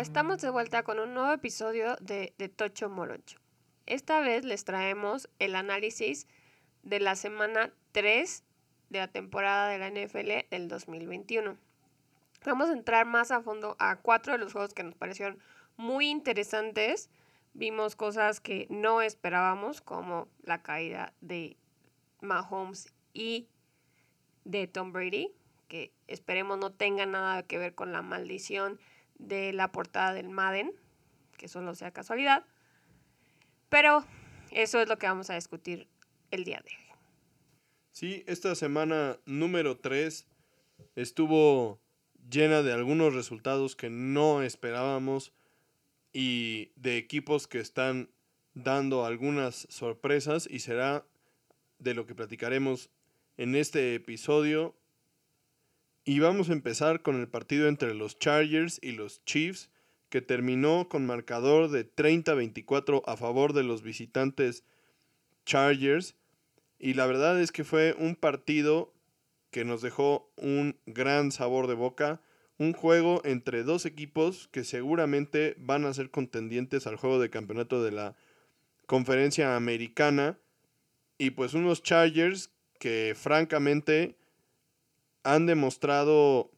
Estamos de vuelta con un nuevo episodio de, de Tocho Morocho. Esta vez les traemos el análisis de la semana 3 de la temporada de la NFL del 2021. Vamos a entrar más a fondo a cuatro de los juegos que nos parecieron muy interesantes. Vimos cosas que no esperábamos, como la caída de Mahomes y de Tom Brady, que esperemos no tenga nada que ver con la maldición de la portada del Madden, que solo sea casualidad. Pero eso es lo que vamos a discutir el día de hoy. Sí, esta semana número 3 estuvo llena de algunos resultados que no esperábamos y de equipos que están dando algunas sorpresas y será de lo que platicaremos en este episodio. Y vamos a empezar con el partido entre los Chargers y los Chiefs, que terminó con marcador de 30-24 a favor de los visitantes Chargers. Y la verdad es que fue un partido que nos dejó un gran sabor de boca. Un juego entre dos equipos que seguramente van a ser contendientes al juego de campeonato de la conferencia americana. Y pues unos Chargers que francamente han demostrado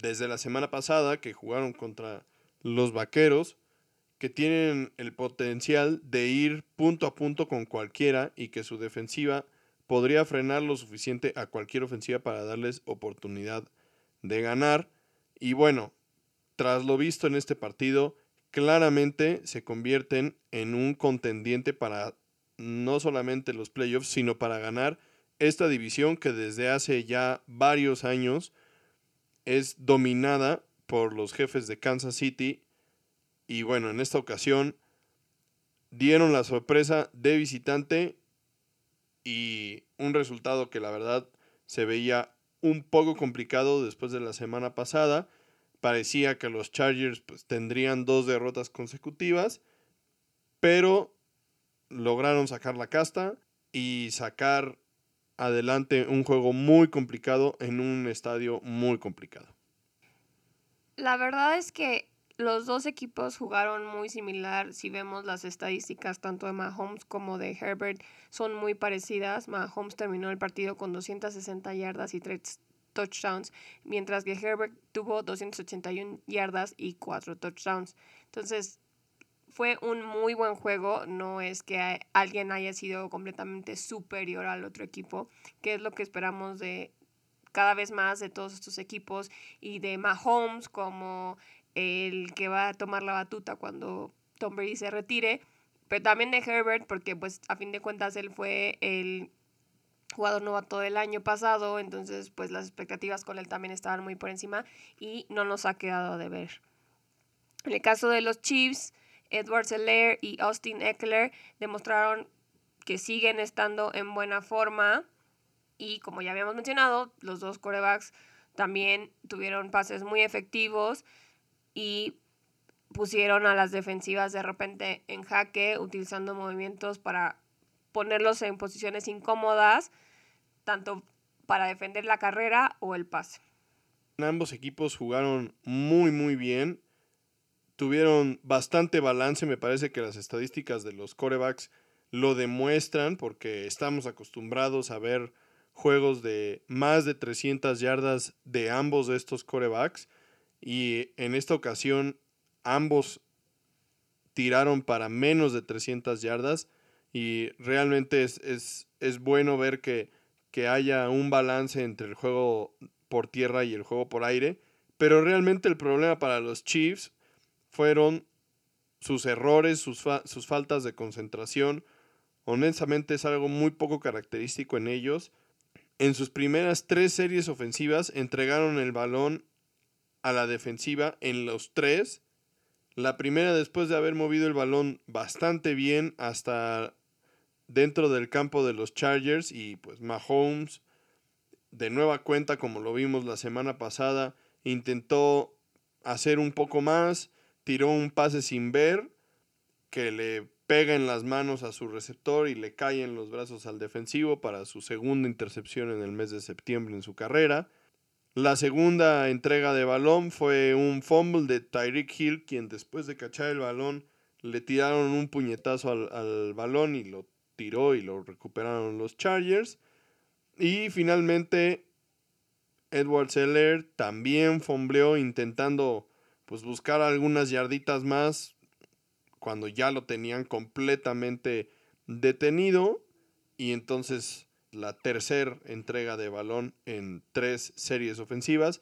desde la semana pasada que jugaron contra los Vaqueros que tienen el potencial de ir punto a punto con cualquiera y que su defensiva podría frenar lo suficiente a cualquier ofensiva para darles oportunidad de ganar. Y bueno, tras lo visto en este partido, claramente se convierten en un contendiente para no solamente los playoffs, sino para ganar esta división que desde hace ya varios años es dominada por los jefes de Kansas City. Y bueno, en esta ocasión dieron la sorpresa de visitante y un resultado que la verdad se veía un poco complicado después de la semana pasada. Parecía que los Chargers pues, tendrían dos derrotas consecutivas, pero lograron sacar la casta y sacar adelante un juego muy complicado en un estadio muy complicado. La verdad es que los dos equipos jugaron muy similar. Si vemos las estadísticas tanto de Mahomes como de Herbert son muy parecidas. Mahomes terminó el partido con 260 yardas y 3 touchdowns, mientras que Herbert tuvo 281 yardas y 4 touchdowns. Entonces, fue un muy buen juego, no es que alguien haya sido completamente superior al otro equipo, que es lo que esperamos de cada vez más de todos estos equipos y de Mahomes como el que va a tomar la batuta cuando Tom Brady se retire, pero también de Herbert porque pues a fin de cuentas él fue el jugador novato del año pasado, entonces pues las expectativas con él también estaban muy por encima y no nos ha quedado de ver. En el caso de los Chiefs, Edward Seller y Austin Eckler demostraron que siguen estando en buena forma y como ya habíamos mencionado, los dos corebacks también tuvieron pases muy efectivos y pusieron a las defensivas de repente en jaque utilizando movimientos para ponerlos en posiciones incómodas, tanto para defender la carrera o el pase. Ambos equipos jugaron muy muy bien tuvieron bastante balance. Me parece que las estadísticas de los corebacks lo demuestran porque estamos acostumbrados a ver juegos de más de 300 yardas de ambos de estos corebacks y en esta ocasión ambos tiraron para menos de 300 yardas y realmente es, es, bueno ver que, que haya un balance entre el juego por tierra y el juego por aire, pero realmente el problema para los Chiefs fueron sus errores, sus, sus faltas de concentración. Honestamente es algo muy poco característico en ellos. En sus primeras tres series ofensivas entregaron el balón a la defensiva en los tres. La primera después de haber movido el balón bastante bien hasta dentro del campo de los Chargers y pues Mahomes de nueva cuenta como lo vimos la semana pasada intentó hacer un poco más tiró un pase sin ver que le pega en las manos a su receptor y le cae en los brazos al defensivo para su segunda intercepción en el mes de septiembre en su carrera. La segunda entrega de balón fue un fumble de Tyreek Hill, quien después de cachar el balón le tiraron un puñetazo al, al balón y lo tiró y lo recuperaron los Chargers. Y finalmente Edward Seller también fombleó intentando pues buscar algunas yarditas más cuando ya lo tenían completamente detenido y entonces la tercera entrega de balón en tres series ofensivas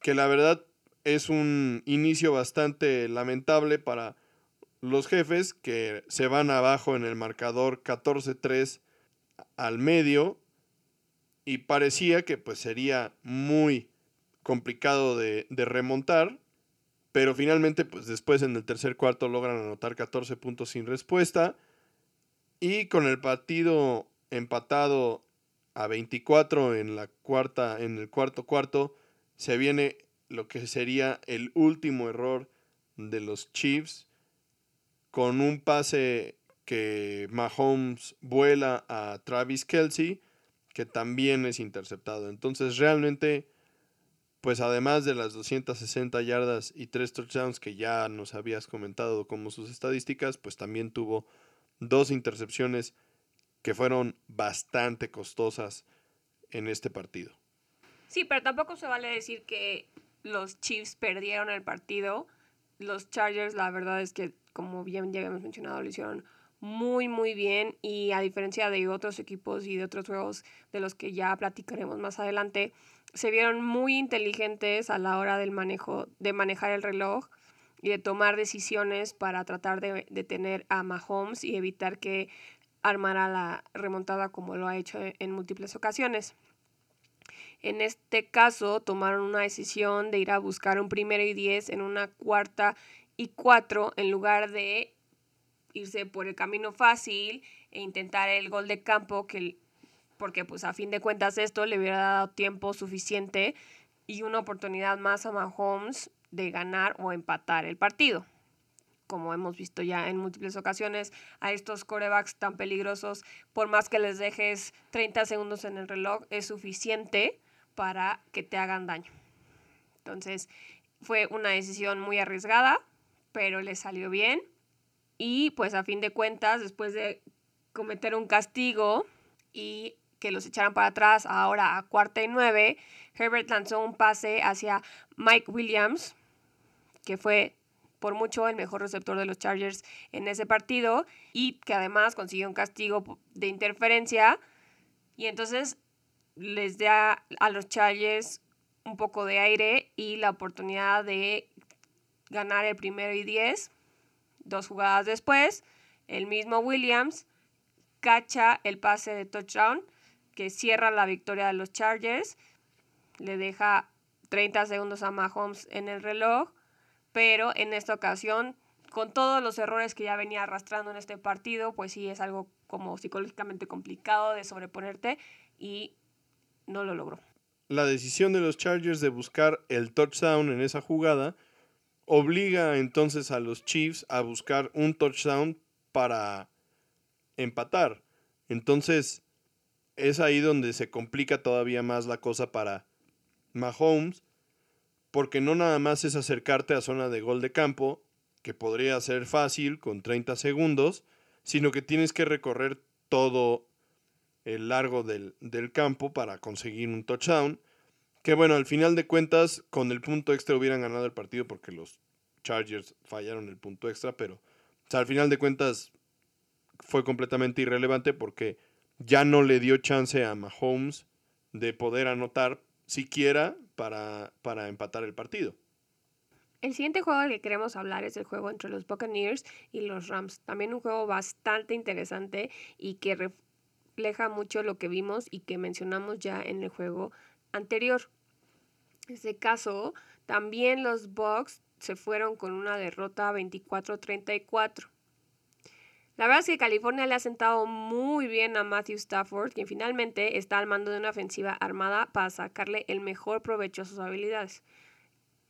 que la verdad es un inicio bastante lamentable para los jefes que se van abajo en el marcador 14-3 al medio y parecía que pues sería muy complicado de, de, remontar, pero finalmente pues después en el tercer cuarto logran anotar 14 puntos sin respuesta y con el partido empatado a 24 en la cuarta en el cuarto cuarto se viene lo que sería el último error de los Chiefs con un pase que Mahomes vuela a Travis Kelsey que también es interceptado. Entonces realmente, pues además de las 260 yardas y 3 touchdowns que ya nos habías comentado como sus estadísticas, pues también tuvo dos intercepciones que fueron bastante costosas en este partido. Sí, pero tampoco se vale decir que los Chiefs perdieron el partido. Los Chargers, la verdad es que, como bien ya habíamos mencionado, lo hicieron muy muy bien y a diferencia de otros equipos y de otros juegos de los que ya platicaremos más adelante, se vieron muy inteligentes a la hora del manejo, de manejar el reloj y de tomar decisiones para tratar de detener a Mahomes y evitar que armara la remontada como lo ha hecho en múltiples ocasiones. En este caso, tomaron una decisión de ir a buscar un primero y diez en una cuarta y cuatro en lugar de irse por el camino fácil e intentar el gol de campo, que, porque pues a fin de cuentas esto le hubiera dado tiempo suficiente y una oportunidad más a Mahomes de ganar o empatar el partido. Como hemos visto ya en múltiples ocasiones, a estos corebacks tan peligrosos, por más que les dejes 30 segundos en el reloj, es suficiente para que te hagan daño. Entonces, fue una decisión muy arriesgada, pero le salió bien y pues a fin de cuentas, después de cometer un castigo y que los echaran para atrás. Ahora a cuarta y nueve, Herbert lanzó un pase hacia Mike Williams, que fue por mucho el mejor receptor de los Chargers en ese partido y que además consiguió un castigo de interferencia. Y entonces les da a los Chargers un poco de aire y la oportunidad de ganar el primero y diez Dos jugadas después, el mismo Williams cacha el pase de touchdown que cierra la victoria de los Chargers. Le deja 30 segundos a Mahomes en el reloj, pero en esta ocasión, con todos los errores que ya venía arrastrando en este partido, pues sí es algo como psicológicamente complicado de sobreponerte y no lo logró. La decisión de los Chargers de buscar el touchdown en esa jugada obliga entonces a los Chiefs a buscar un touchdown para empatar. Entonces es ahí donde se complica todavía más la cosa para Mahomes, porque no nada más es acercarte a zona de gol de campo, que podría ser fácil con 30 segundos, sino que tienes que recorrer todo el largo del, del campo para conseguir un touchdown. Que bueno, al final de cuentas, con el punto extra hubieran ganado el partido porque los Chargers fallaron el punto extra, pero al final de cuentas fue completamente irrelevante porque ya no le dio chance a Mahomes de poder anotar siquiera para, para empatar el partido. El siguiente juego del que queremos hablar es el juego entre los Buccaneers y los Rams. También un juego bastante interesante y que refleja mucho lo que vimos y que mencionamos ya en el juego anterior. En este caso, también los Bucks se fueron con una derrota 24-34. La verdad es que California le ha sentado muy bien a Matthew Stafford, quien finalmente está al mando de una ofensiva armada para sacarle el mejor provecho a sus habilidades.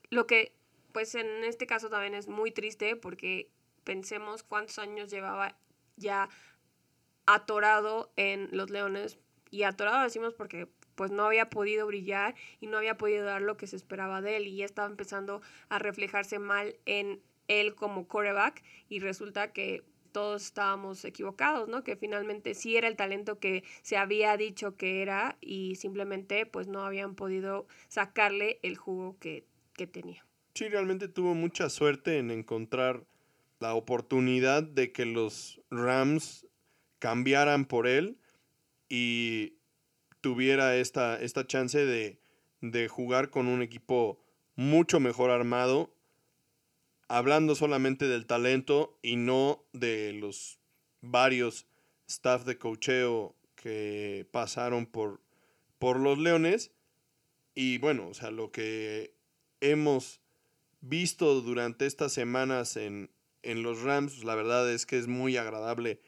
Lo que, pues en este caso también es muy triste porque pensemos cuántos años llevaba ya atorado en los Leones. Y atorado decimos porque pues no había podido brillar y no había podido dar lo que se esperaba de él y ya estaba empezando a reflejarse mal en él como coreback y resulta que todos estábamos equivocados, ¿no? Que finalmente sí era el talento que se había dicho que era y simplemente pues no habían podido sacarle el jugo que, que tenía. Sí, realmente tuvo mucha suerte en encontrar la oportunidad de que los Rams cambiaran por él y tuviera esta, esta chance de, de jugar con un equipo mucho mejor armado hablando solamente del talento y no de los varios staff de cocheo que pasaron por, por los Leones. Y bueno, o sea, lo que hemos visto durante estas semanas en, en los Rams, la verdad es que es muy agradable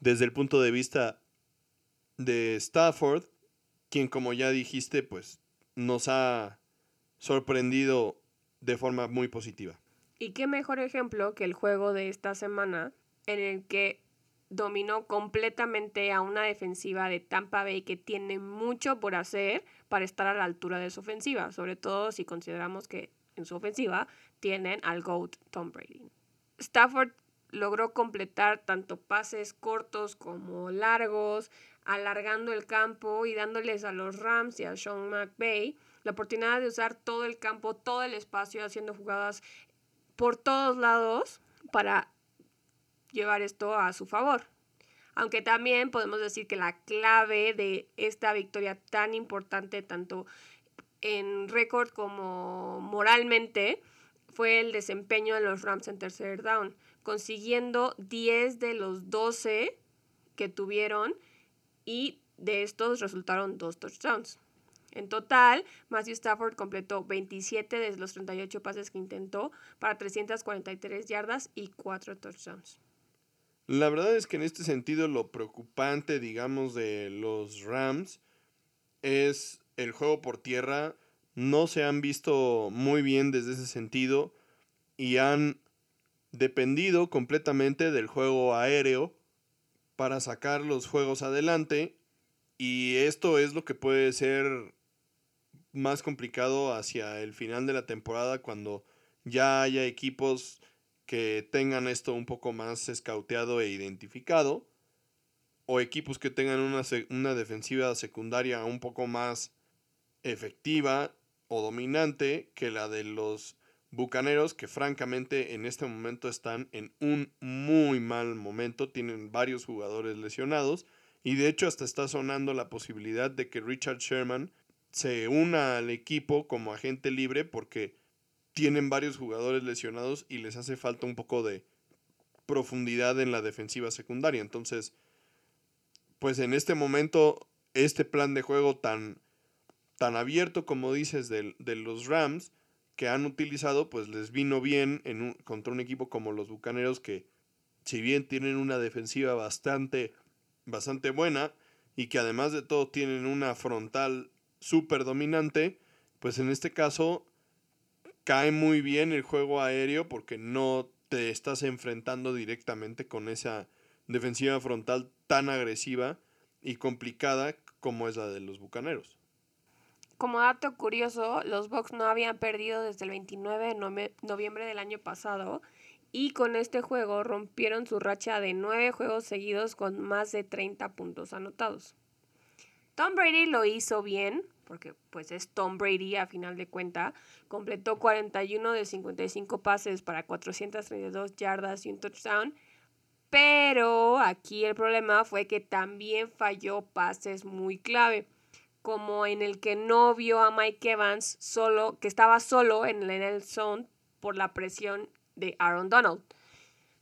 desde el punto de vista de Stafford, quien como ya dijiste, pues nos ha sorprendido de forma muy positiva. Y qué mejor ejemplo que el juego de esta semana en el que dominó completamente a una defensiva de Tampa Bay que tiene mucho por hacer para estar a la altura de su ofensiva, sobre todo si consideramos que en su ofensiva tienen al GOAT Tom Brady. Stafford logró completar tanto pases cortos como largos, alargando el campo y dándoles a los Rams y a Sean McVay la oportunidad de usar todo el campo, todo el espacio, haciendo jugadas por todos lados para llevar esto a su favor. Aunque también podemos decir que la clave de esta victoria tan importante, tanto en récord como moralmente, fue el desempeño de los Rams en tercer down, consiguiendo 10 de los 12 que tuvieron y de estos resultaron dos touchdowns. En total, Matthew Stafford completó 27 de los 38 pases que intentó para 343 yardas y 4 touchdowns. La verdad es que en este sentido lo preocupante, digamos, de los Rams es el juego por tierra. No se han visto muy bien desde ese sentido y han dependido completamente del juego aéreo para sacar los juegos adelante. Y esto es lo que puede ser más complicado hacia el final de la temporada cuando ya haya equipos que tengan esto un poco más escauteado e identificado o equipos que tengan una, una defensiva secundaria un poco más efectiva o dominante que la de los Bucaneros que francamente en este momento están en un muy mal momento, tienen varios jugadores lesionados y de hecho hasta está sonando la posibilidad de que Richard Sherman se una al equipo como agente libre porque tienen varios jugadores lesionados y les hace falta un poco de profundidad en la defensiva secundaria. Entonces, pues en este momento, este plan de juego tan, tan abierto como dices de, de los Rams que han utilizado, pues les vino bien en un, contra un equipo como los Bucaneros que si bien tienen una defensiva bastante, bastante buena y que además de todo tienen una frontal súper dominante, pues en este caso cae muy bien el juego aéreo porque no te estás enfrentando directamente con esa defensiva frontal tan agresiva y complicada como es la de los Bucaneros. Como dato curioso, los Bucks no habían perdido desde el 29 de noviembre del año pasado y con este juego rompieron su racha de nueve juegos seguidos con más de 30 puntos anotados. Tom Brady lo hizo bien, porque pues es Tom Brady a final de cuenta. Completó 41 de 55 pases para 432 yardas y un touchdown. Pero aquí el problema fue que también falló pases muy clave, como en el que no vio a Mike Evans solo, que estaba solo en el zone por la presión de Aaron Donald.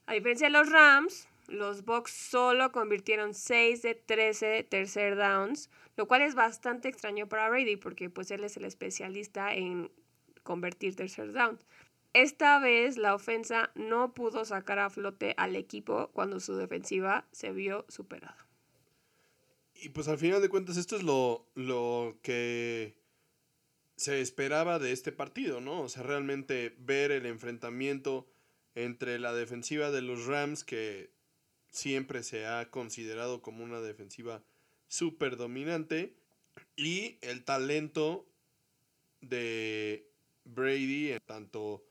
A diferencia de los Rams, los Bucks solo convirtieron 6 de 13 tercer downs, lo cual es bastante extraño para Brady porque pues él es el especialista en convertir tercer downs. Esta vez la ofensa no pudo sacar a flote al equipo cuando su defensiva se vio superada. Y pues al final de cuentas esto es lo, lo que se esperaba de este partido, ¿no? O sea, realmente ver el enfrentamiento entre la defensiva de los Rams que siempre se ha considerado como una defensiva súper dominante y el talento de Brady, tanto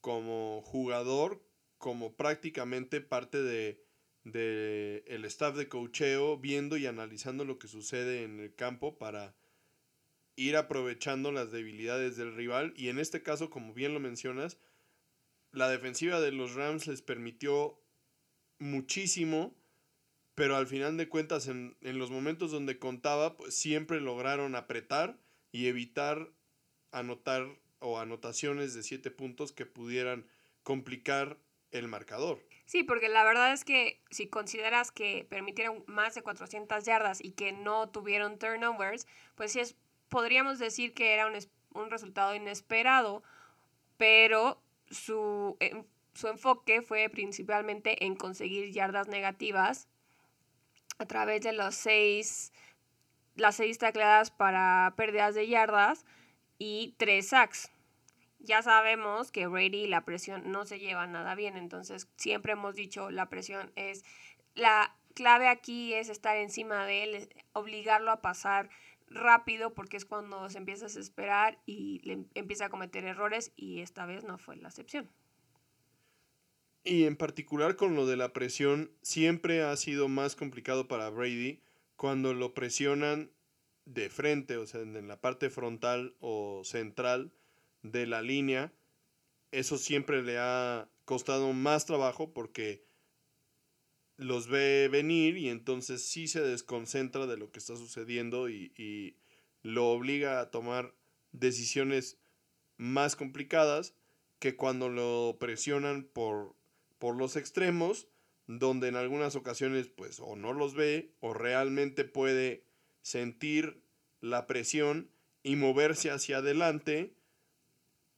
como jugador como prácticamente parte de, de staff de cocheo, viendo y analizando lo que sucede en el campo para ir aprovechando las debilidades del rival. Y en este caso, como bien lo mencionas, la defensiva de los Rams les permitió muchísimo, pero al final de cuentas, en, en los momentos donde contaba, pues siempre lograron apretar y evitar anotar o anotaciones de siete puntos que pudieran complicar el marcador. Sí, porque la verdad es que si consideras que permitieron más de 400 yardas y que no tuvieron turnovers, pues sí es, podríamos decir que era un, un resultado inesperado, pero su, su enfoque fue principalmente en conseguir yardas negativas a través de los seis, las seis tacleadas para pérdidas de yardas y tres sacks ya sabemos que Brady y la presión no se llevan nada bien, entonces siempre hemos dicho la presión es la clave aquí es estar encima de él, obligarlo a pasar rápido porque es cuando se empieza a desesperar y le empieza a cometer errores y esta vez no fue la excepción. Y en particular con lo de la presión, siempre ha sido más complicado para Brady cuando lo presionan de frente, o sea, en la parte frontal o central de la línea, eso siempre le ha costado más trabajo porque los ve venir y entonces sí se desconcentra de lo que está sucediendo y, lo obliga a tomar decisiones más complicadas que cuando lo presionan por, por los extremos, donde en algunas ocasiones pues o no los ve o realmente puede sentir la presión y moverse hacia adelante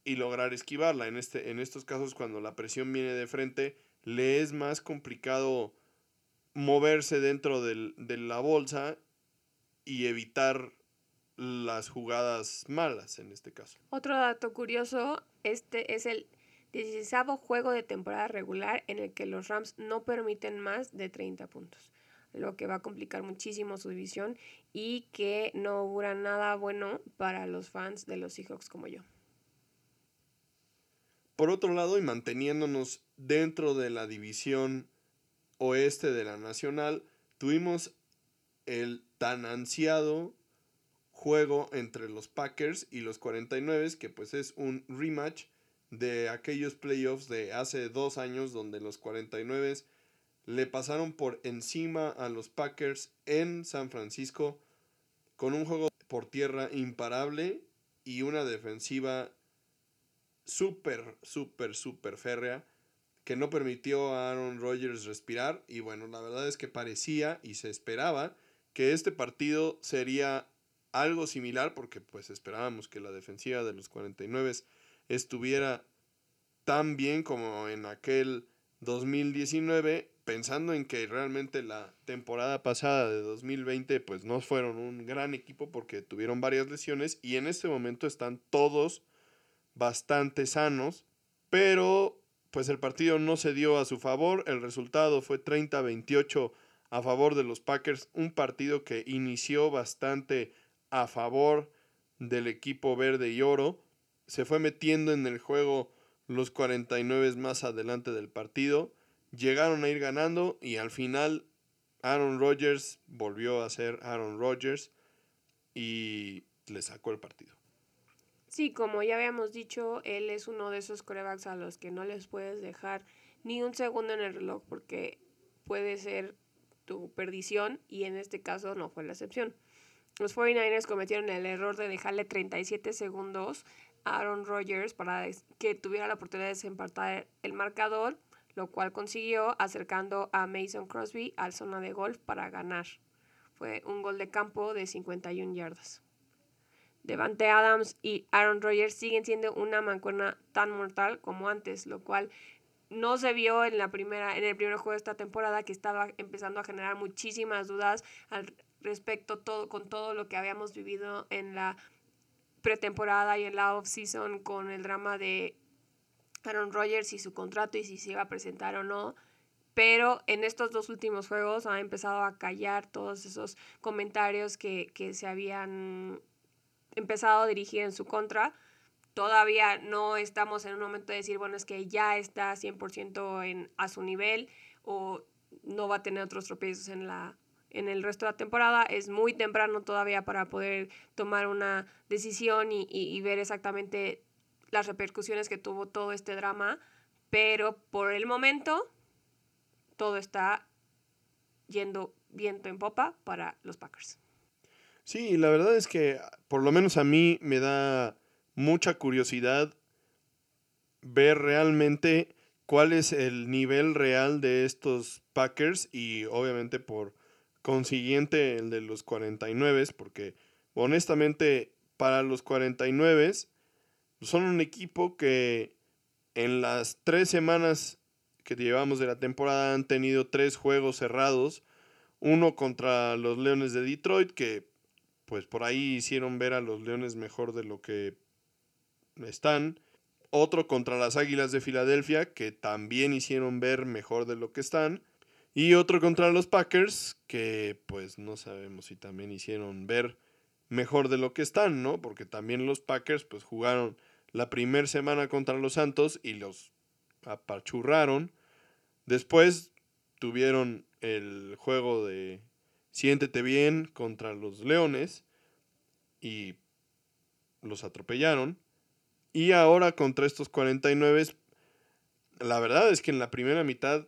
y lograr esquivarla. En, este, en estos casos, cuando la presión viene de frente, le es más complicado moverse dentro del, de la bolsa y evitar las jugadas malas en este caso. Otro dato curioso, este es el 16 juego de temporada regular en el que los Rams no permiten más de 30 puntos, lo que va a complicar muchísimo su división y que no augura nada bueno para los fans de los Seahawks como yo. Por otro lado, y manteniéndonos dentro de la división oeste de la Nacional, tuvimos el tan ansiado juego entre los Packers y los 49, que pues es un rematch de aquellos playoffs de hace dos años donde los 49 le pasaron por encima a los Packers en San Francisco con un juego por tierra imparable y una defensiva súper, súper, súper férrea que no permitió a Aaron Rodgers respirar. Y bueno, la verdad es que parecía y se esperaba que este partido sería algo similar porque pues esperábamos que la defensiva de los 49 estuviera tan bien como en aquel 2019, pensando en que realmente la temporada pasada de 2020 pues no fueron un gran equipo porque tuvieron varias lesiones y en este momento están todos bastante sanos, pero pues el partido no se dio a su favor, el resultado fue 30-28 a favor de los Packers, un partido que inició bastante a favor del equipo verde y oro, se fue metiendo en el juego los 49 más adelante del partido, llegaron a ir ganando y al final Aaron Rodgers volvió a ser Aaron Rodgers y le sacó el partido. Sí, como ya habíamos dicho, él es uno de esos corebacks a los que no les puedes dejar ni un segundo en el reloj porque puede ser tu perdición y en este caso no fue la excepción. Los 49ers cometieron el error de dejarle 37 segundos Aaron Rodgers para que tuviera la oportunidad de desempatar el marcador, lo cual consiguió acercando a Mason Crosby al zona de golf para ganar. Fue un gol de campo de 51 yardas. Devante Adams y Aaron Rodgers siguen siendo una mancuerna tan mortal como antes, lo cual no se vio en la primera en el primer juego de esta temporada que estaba empezando a generar muchísimas dudas al respecto todo con todo lo que habíamos vivido en la pretemporada y en la off-season con el drama de Aaron Rodgers y su contrato y si se iba a presentar o no, pero en estos dos últimos juegos ha empezado a callar todos esos comentarios que, que se habían empezado a dirigir en su contra. Todavía no estamos en un momento de decir, bueno, es que ya está 100% en, a su nivel o no va a tener otros tropiezos en, la, en el resto de la temporada. Es muy temprano todavía para poder tomar una decisión y, y, ver exactamente las repercusiones que tuvo todo este drama, pero por el momento todo está yendo viento en popa para los Packers. Sí, la verdad es que por lo menos a mí me da mucha curiosidad ver realmente cuál es el nivel real de estos Packers y obviamente por consiguiente el de los 49, porque honestamente para los 49 son un equipo que en las tres semanas que llevamos de la temporada han tenido tres juegos cerrados. Uno contra los Leones de Detroit, que pues por ahí hicieron ver a los Leones mejor de lo que están. Otro contra las Águilas de Filadelfia, que también hicieron ver mejor de lo que están. Y otro contra los Packers, que pues no sabemos si también hicieron ver mejor de lo que están, ¿no? Porque también los Packers pues jugaron la primera semana contra los Santos y los apachurraron. Después tuvieron el juego de Siéntete bien contra los Leones y los atropellaron. Y ahora contra estos 49, la verdad es que en la primera mitad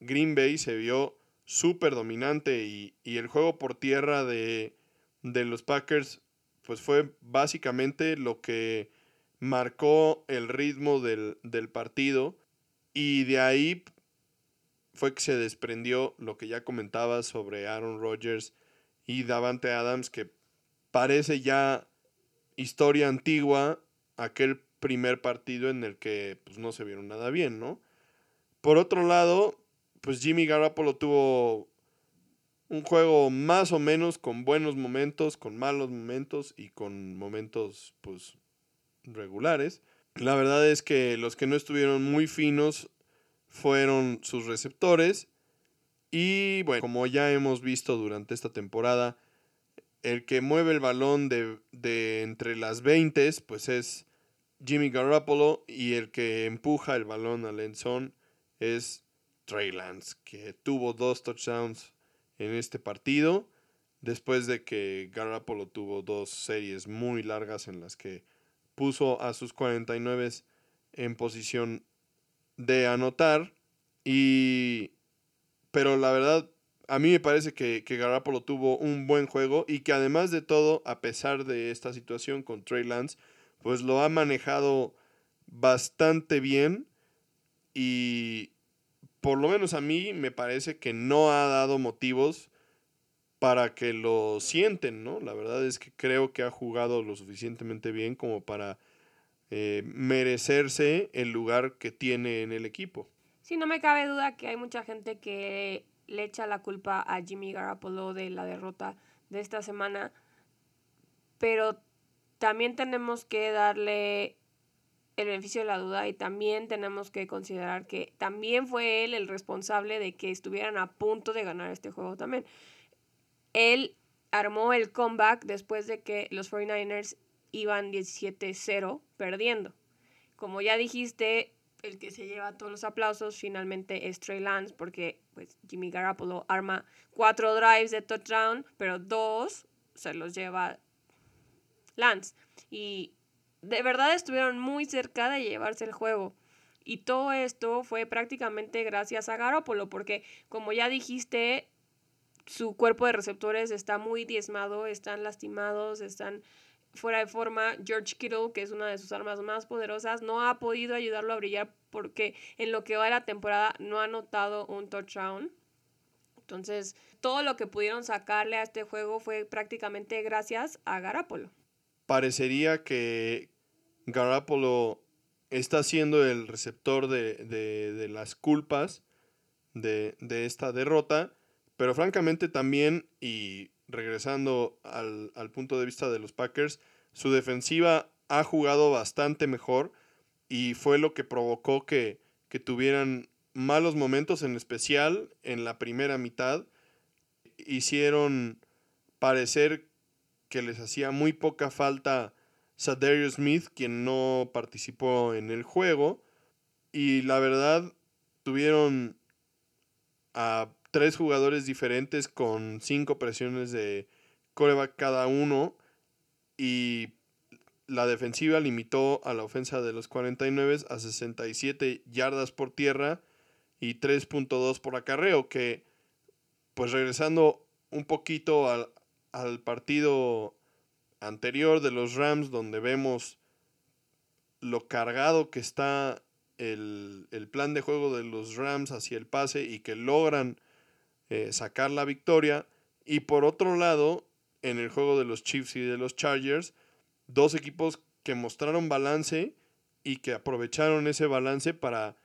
Green Bay se vio súper dominante y, y, el juego por tierra de, de los Packers pues fue básicamente lo que marcó el ritmo del, del partido y de ahí fue que se desprendió lo que ya comentaba sobre Aaron Rodgers y Davante Adams, que parece ya historia antigua, aquel primer partido en el que pues, no se vieron nada bien, ¿no? Por otro lado, pues Jimmy Garoppolo tuvo un juego más o menos con buenos momentos, con malos momentos y con momentos pues regulares. La verdad es que los que no estuvieron muy finos fueron sus receptores. Y bueno, como ya hemos visto durante esta temporada, el que mueve el balón de, de entre las 20 pues es Jimmy Garoppolo y el que empuja el balón al endzone es Trey Lance, que tuvo dos touchdowns en este partido después de que Garoppolo tuvo dos series muy largas en las que puso a sus 49 en posición de anotar. Y. Pero la verdad, a mí me parece que, que Garapolo tuvo un buen juego y que además de todo, a pesar de esta situación con Trey Lance, pues lo ha manejado bastante bien. Y por lo menos a mí me parece que no ha dado motivos para que lo sienten, ¿no? La verdad es que creo que ha jugado lo suficientemente bien como para eh, merecerse el lugar que tiene en el equipo. Sí, no me cabe duda que hay mucha gente que le echa la culpa a Jimmy Garoppolo de la derrota de esta semana, pero también tenemos que darle el beneficio de la duda y también tenemos que considerar que también fue él el responsable de que estuvieran a punto de ganar este juego también. Él armó el comeback después de que los 49ers iban 17-0 perdiendo. Como ya dijiste, el que se lleva todos los aplausos finalmente es Trey Lance porque pues, Jimmy Garoppolo arma cuatro drives de touchdown, pero dos se los lleva Lance. Y de verdad estuvieron muy cerca de llevarse el juego. Y todo esto fue prácticamente gracias a Garoppolo, porque como ya dijiste, su cuerpo de receptores está muy diezmado, están lastimados, están fuera de forma. George Kittle, que es una de sus armas más poderosas, no ha podido ayudarlo a brillar porque en lo que va de la temporada no ha notado un touchdown. Entonces, todo lo que pudieron sacarle a este juego fue prácticamente gracias a Garapolo. Parecería que Garapolo está siendo el receptor de, de, de las culpas de, de, esta derrota, pero francamente también, y regresando al, al, punto de vista de los Packers, su defensiva ha jugado bastante mejor y fue lo que provocó que, que tuvieran malos momentos, en especial en la primera mitad, hicieron parecer que les hacía muy poca falta Sadarius Smith, quien no participó en el juego. Y la verdad, tuvieron a tres jugadores diferentes con cinco presiones de coreback cada uno. Y la defensiva limitó a la ofensa de los 49 a 67 yardas por tierra y 3.2 por acarreo, que pues regresando un poquito al, al partido anterior de los Rams, donde vemos lo cargado que está el, plan de juego de los Rams hacia el pase y que logran eh, sacar la victoria. Y por otro lado, en el juego de los Chiefs y de los Chargers, dos equipos que mostraron balance y que aprovecharon ese balance para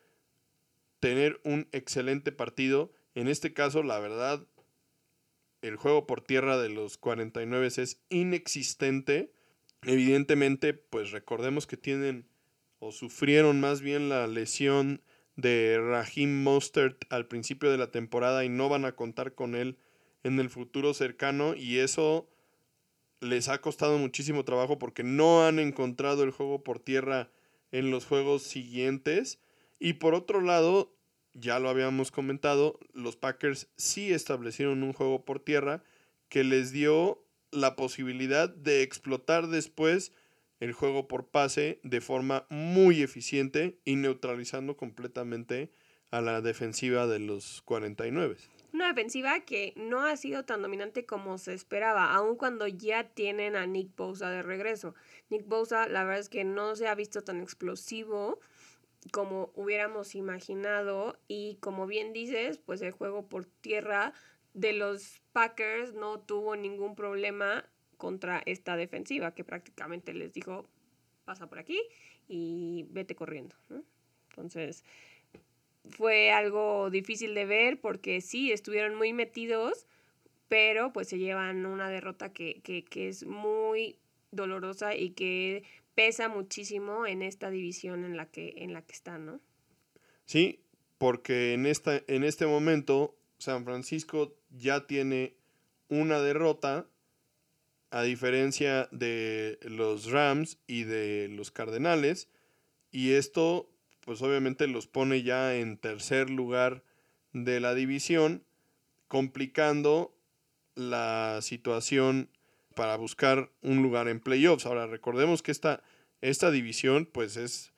tener un excelente partido. En este caso, la verdad, el juego por tierra de los 49 es inexistente. Evidentemente, pues recordemos que tienen o sufrieron más bien la lesión de Raheem Mostert al principio de la temporada y no van a contar con él en el futuro cercano y eso les ha costado muchísimo trabajo porque no han encontrado el juego por tierra en los juegos siguientes y por otro lado ya lo habíamos comentado, los Packers sí establecieron un juego por tierra que les dio la posibilidad de explotar después el juego por pase de forma muy eficiente y neutralizando completamente a la defensiva de los 49. Una defensiva que no ha sido tan dominante como se esperaba, aun cuando ya tienen a Nick Bosa de regreso. Nick Bosa, la verdad es que no se ha visto tan explosivo como hubiéramos imaginado y como bien dices, pues el juego por tierra de los Packers no tuvo ningún problema contra esta defensiva que prácticamente les dijo pasa por aquí y vete corriendo. Entonces fue algo difícil de ver porque sí, estuvieron muy metidos, pero pues se llevan una derrota que, que, que es muy dolorosa y que pesa muchísimo en esta división en la que, en la que están, ¿no? Sí, porque en, esta, en este momento San Francisco ya tiene una derrota, a diferencia de los Rams y de los Cardenales, y esto pues obviamente los pone ya en tercer lugar de la división, complicando la situación para buscar un lugar en playoffs. Ahora, recordemos que esta, esta división, pues es,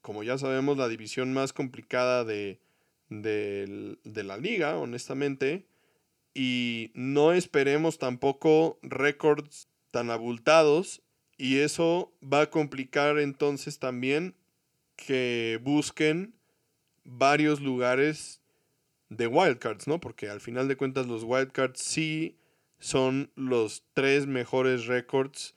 como ya sabemos, la división más complicada de, de, de la liga, honestamente. Y no esperemos tampoco récords tan abultados. Y eso va a complicar entonces también que busquen varios lugares de wildcards, ¿no? Porque al final de cuentas los wildcards sí son los tres mejores récords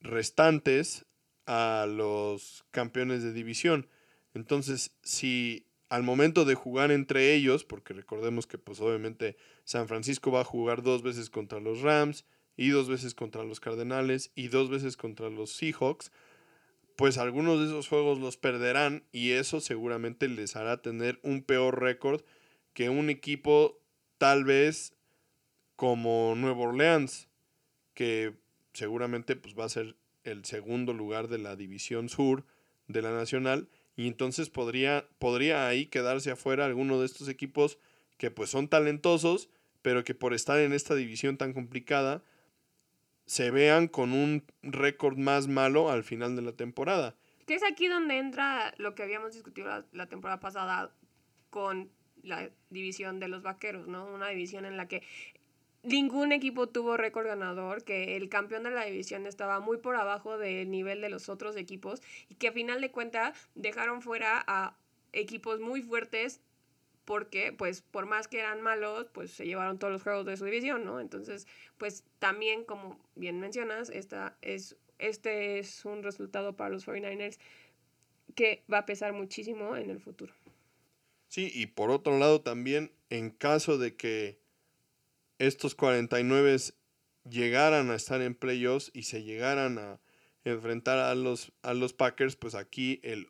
restantes a los campeones de división. Entonces, si al momento de jugar entre ellos, porque recordemos que pues obviamente San Francisco va a jugar dos veces contra los Rams y dos veces contra los Cardenales y dos veces contra los Seahawks, pues algunos de esos juegos los perderán y eso seguramente les hará tener un peor récord que un equipo tal vez como Nueva Orleans, que seguramente pues, va a ser el segundo lugar de la división sur de la nacional y entonces podría, podría ahí quedarse afuera alguno de estos equipos que pues son talentosos, pero que por estar en esta división tan complicada se vean con un récord más malo al final de la temporada. Que es aquí donde entra lo que habíamos discutido la, la temporada pasada con la división de los vaqueros, ¿no? Una división en la que ningún equipo tuvo récord ganador, que el campeón de la división estaba muy por abajo del nivel de los otros equipos y que a final de cuentas dejaron fuera a equipos muy fuertes porque pues por más que eran malos, pues se llevaron todos los juegos de su división, ¿no? Entonces, pues también como bien mencionas, esta es, este es un resultado para los 49ers que va a pesar muchísimo en el futuro. Sí, y por otro lado también en caso de que estos 49 llegaran a estar en playoffs y se llegaran a enfrentar a los, a los Packers, pues aquí el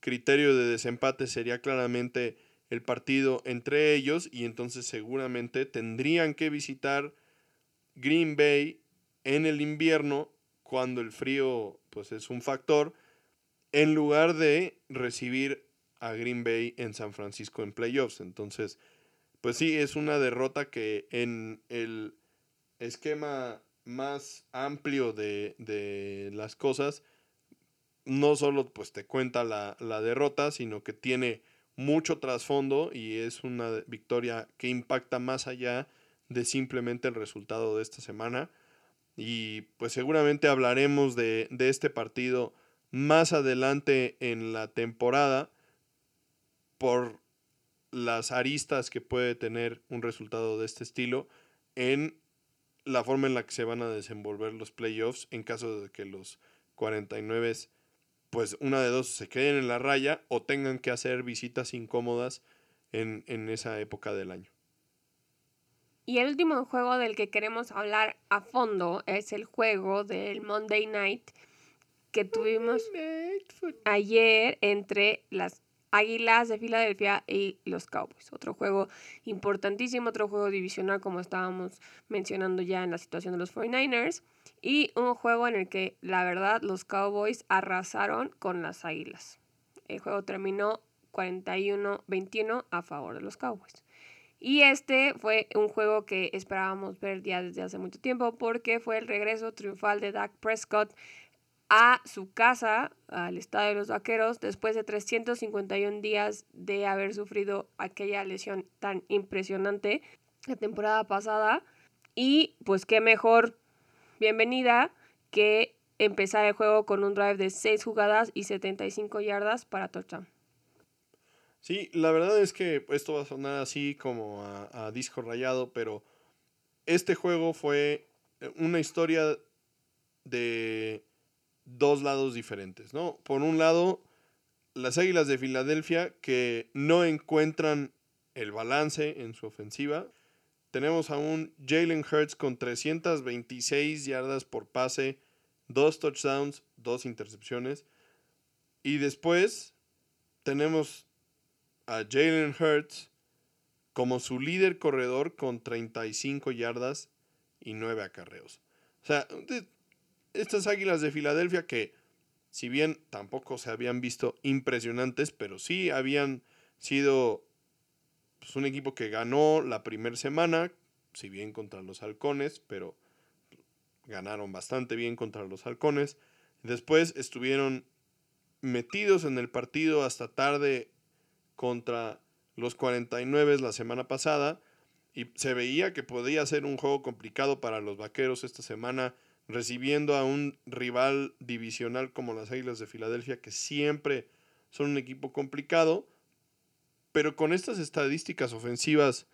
criterio de desempate sería claramente el partido entre ellos y entonces seguramente tendrían que visitar Green Bay en el invierno cuando el frío pues es un factor en lugar de recibir a Green Bay en San Francisco en playoffs. Entonces, pues sí, es una derrota que en el esquema más amplio de, de las cosas, no solo pues te cuenta la, la, derrota, sino que tiene mucho trasfondo y es una victoria que impacta más allá de simplemente el resultado de esta semana. Y pues seguramente hablaremos de, de este partido más adelante en la temporada por las aristas que puede tener un resultado de este estilo en la forma en la que se van a desenvolver los playoffs en caso de que los 49 pues una de dos se queden en la raya o tengan que hacer visitas incómodas en, en esa época del año. Y el último juego del que queremos hablar a fondo es el juego del Monday Night que tuvimos ayer entre las Águilas de Filadelfia y los Cowboys. Otro juego importantísimo, otro juego divisional como estábamos mencionando ya en la situación de los 49ers. Y un juego en el que la verdad los Cowboys arrasaron con las Águilas. El juego terminó 41-21 a favor de los Cowboys. Y este fue un juego que esperábamos ver ya desde hace mucho tiempo porque fue el regreso triunfal de Dak Prescott a su casa, al estadio de los Vaqueros, después de 351 días de haber sufrido aquella lesión tan impresionante la temporada pasada. Y pues qué mejor bienvenida que empezar el juego con un drive de 6 jugadas y 75 yardas para touchdown. Sí, la verdad es que esto va a sonar así como a, a disco rayado, pero este juego fue una historia de dos lados diferentes, ¿no? Por un lado, las Águilas de Filadelfia que no encuentran el balance en su ofensiva. Tenemos a un Jalen Hurts con 326 yardas por pase, dos touchdowns, dos intercepciones. Y después tenemos a Jalen Hurts como su líder corredor con 35 yardas y 9 acarreos. O sea, estas águilas de Filadelfia que, si bien tampoco se habían visto impresionantes, pero sí habían sido pues, un equipo que ganó la primera semana, si bien contra los halcones, pero ganaron bastante bien contra los halcones. Después estuvieron metidos en el partido hasta tarde contra los 49 la semana pasada y se veía que podía ser un juego complicado para los vaqueros esta semana recibiendo a un rival divisional como las Águilas de Filadelfia que siempre son un equipo complicado pero con estas estadísticas ofensivas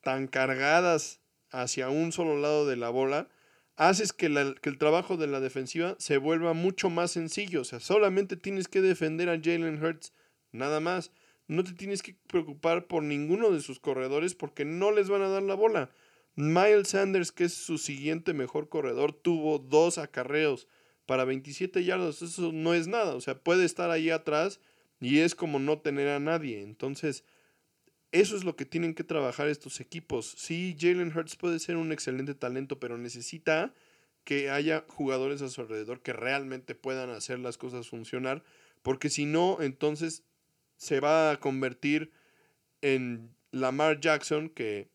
tan cargadas hacia un solo lado de la bola, haces que, que, el trabajo de la defensiva se vuelva mucho más sencillo. O sea, solamente tienes que defender a Jalen Hurts, nada más no te tienes que preocupar por ninguno de sus corredores porque no les van a dar la bola. Miles Sanders, que es su siguiente mejor corredor, tuvo dos acarreos para 27 yardas. Eso no es nada. O sea, puede estar ahí atrás y es como no tener a nadie. Entonces, eso es lo que tienen que trabajar estos equipos. Sí, Jalen Hurts puede ser un excelente talento, pero necesita que haya jugadores a su alrededor que realmente puedan hacer las cosas funcionar. Porque si no, entonces se va a convertir en Lamar Jackson, que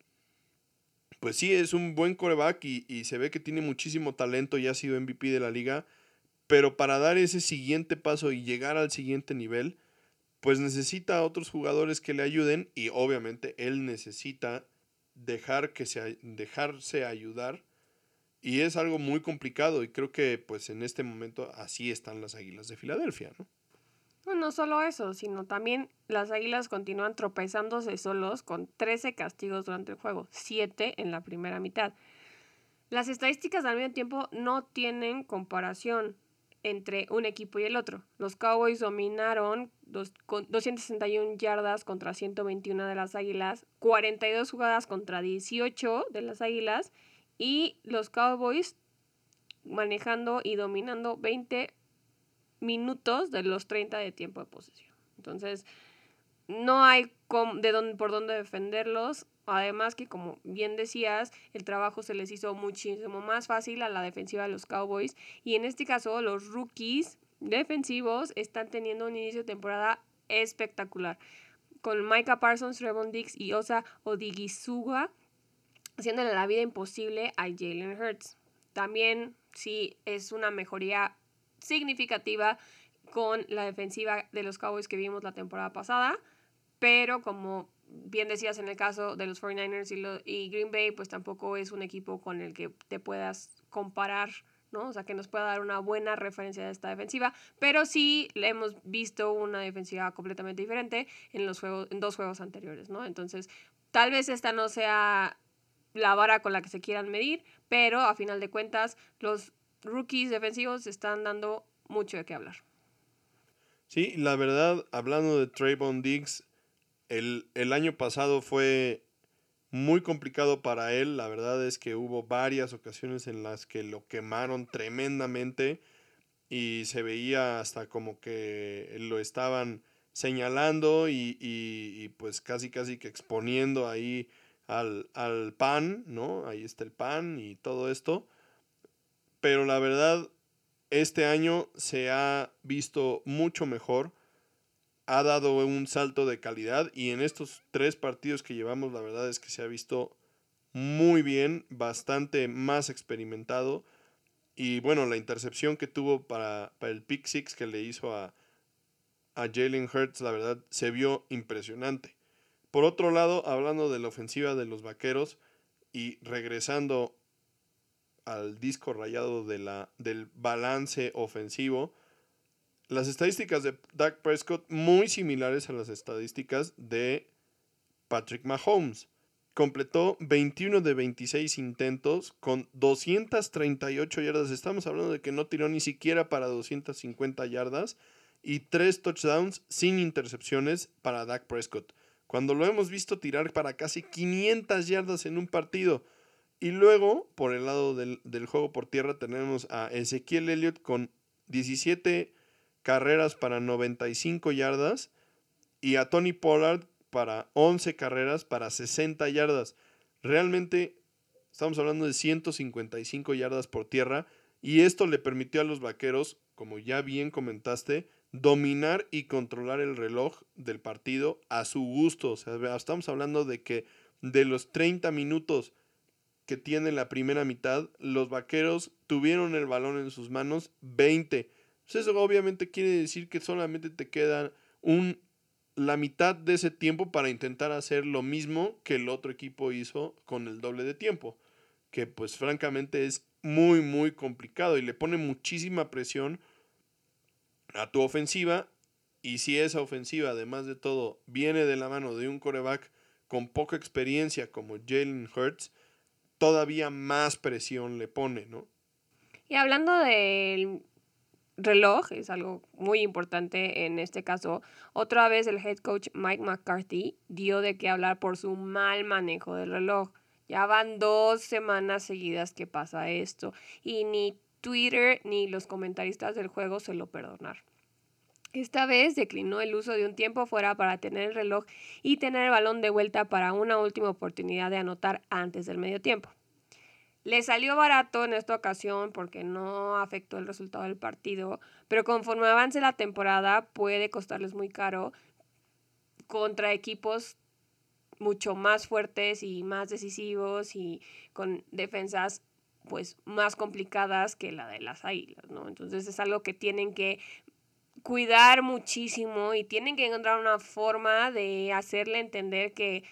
pues sí es un buen coreback y, se ve que tiene muchísimo talento y ha sido MVP de la liga, pero para dar ese siguiente paso y llegar al siguiente nivel, pues necesita a otros jugadores que le ayuden y obviamente él necesita dejar que se, dejarse ayudar y es algo muy complicado y creo que pues en este momento así están las Águilas de Filadelfia, ¿no? No, solo eso, sino también las águilas continúan tropezándose solos con 13 castigos durante el juego, 7 en la primera mitad. Las estadísticas al mismo tiempo no tienen comparación entre un equipo y el otro. Los Cowboys dominaron dos, con 261 yardas contra 121 de las Águilas, 42 jugadas contra 18 de las Águilas y los Cowboys manejando y dominando 20 minutos de los 30 de tiempo de posesión. Entonces, no hay de dónde, por dónde defenderlos. Además que, como bien decías, el trabajo se les hizo muchísimo más fácil a la defensiva de los Cowboys. Y en este caso, los rookies defensivos están teniendo un inicio de temporada espectacular. Con Micah Parsons, Trevon Dix y Osa Odigisuga haciéndole la vida imposible a Jalen Hurts. También sí es una mejoría significativa con la defensiva de los Cowboys que vimos la temporada pasada, pero como bien decías en el caso de los 49ers y, Green Bay, pues tampoco es un equipo con el que te puedas comparar, ¿no? O sea, que nos pueda dar una buena referencia de esta defensiva, pero sí hemos visto una defensiva completamente diferente en los juegos, en dos juegos anteriores, ¿no? Entonces, tal vez esta no sea la vara con la que se quieran medir, pero a final de cuentas los rookies defensivos están dando mucho de qué hablar. Sí, la verdad, hablando de Trayvon Diggs, el, el año pasado fue muy complicado para él. La verdad es que hubo varias ocasiones en las que lo quemaron tremendamente y se veía hasta como que lo estaban señalando y, y, y pues casi casi que exponiendo ahí al, al pan, ¿no? Ahí está el pan y todo esto. Pero la verdad, este año se ha visto mucho mejor. Ha dado un salto de calidad y en estos tres partidos que llevamos, la verdad es que se ha visto muy bien, bastante más experimentado. Y bueno, la intercepción que tuvo para, el pick six que le hizo a, a Jalen Hurts, la verdad, se vio impresionante. Por otro lado, hablando de la ofensiva de los Vaqueros y regresando al disco rayado de la, del balance ofensivo, las estadísticas de Dak Prescott muy similares a las estadísticas de Patrick Mahomes. Completó 21 de 26 intentos con 238 yardas. Estamos hablando de que no tiró ni siquiera para 250 yardas y 3 touchdowns sin intercepciones para Dak Prescott cuando lo hemos visto tirar para casi 500 yardas en un partido. Y luego, por el lado del, juego por tierra, tenemos a Ezequiel Elliott con 17 carreras para 95 yardas y a Tony Pollard para 11 carreras para 60 yardas. Realmente estamos hablando de 155 yardas por tierra y esto le permitió a los vaqueros, como ya bien comentaste, dominar y controlar el reloj del partido a su gusto. O sea, estamos hablando de que de los 30 minutos que tiene la primera mitad, los vaqueros tuvieron el balón en sus manos 20. Pues eso obviamente quiere decir que solamente te queda un, la mitad de ese tiempo para intentar hacer lo mismo que el otro equipo hizo con el doble de tiempo. Que pues francamente es muy muy complicado y le pone muchísima presión a tu ofensiva y si esa ofensiva, además de todo, viene de la mano de un coreback con poca experiencia como Jalen Hurts, todavía más presión le pone, ¿no? Y hablando del reloj, es algo muy importante en este caso, otra vez el head coach Mike McCarthy dio de qué hablar por su mal manejo del reloj. Ya van dos semanas seguidas que pasa esto y ni Twitter ni los comentaristas del juego se lo perdonaron. Esta vez declinó el uso de un tiempo fuera para tener el reloj y tener el balón de vuelta para una última oportunidad de anotar antes del medio tiempo. Le salió barato en esta ocasión porque no afectó el resultado del partido, pero conforme avance la temporada puede costarles muy caro contra equipos mucho más fuertes y más decisivos y con defensas pues más complicadas que la de las águilas, ¿no? Entonces es algo que tienen que cuidar muchísimo y tienen que encontrar una forma de hacerle entender que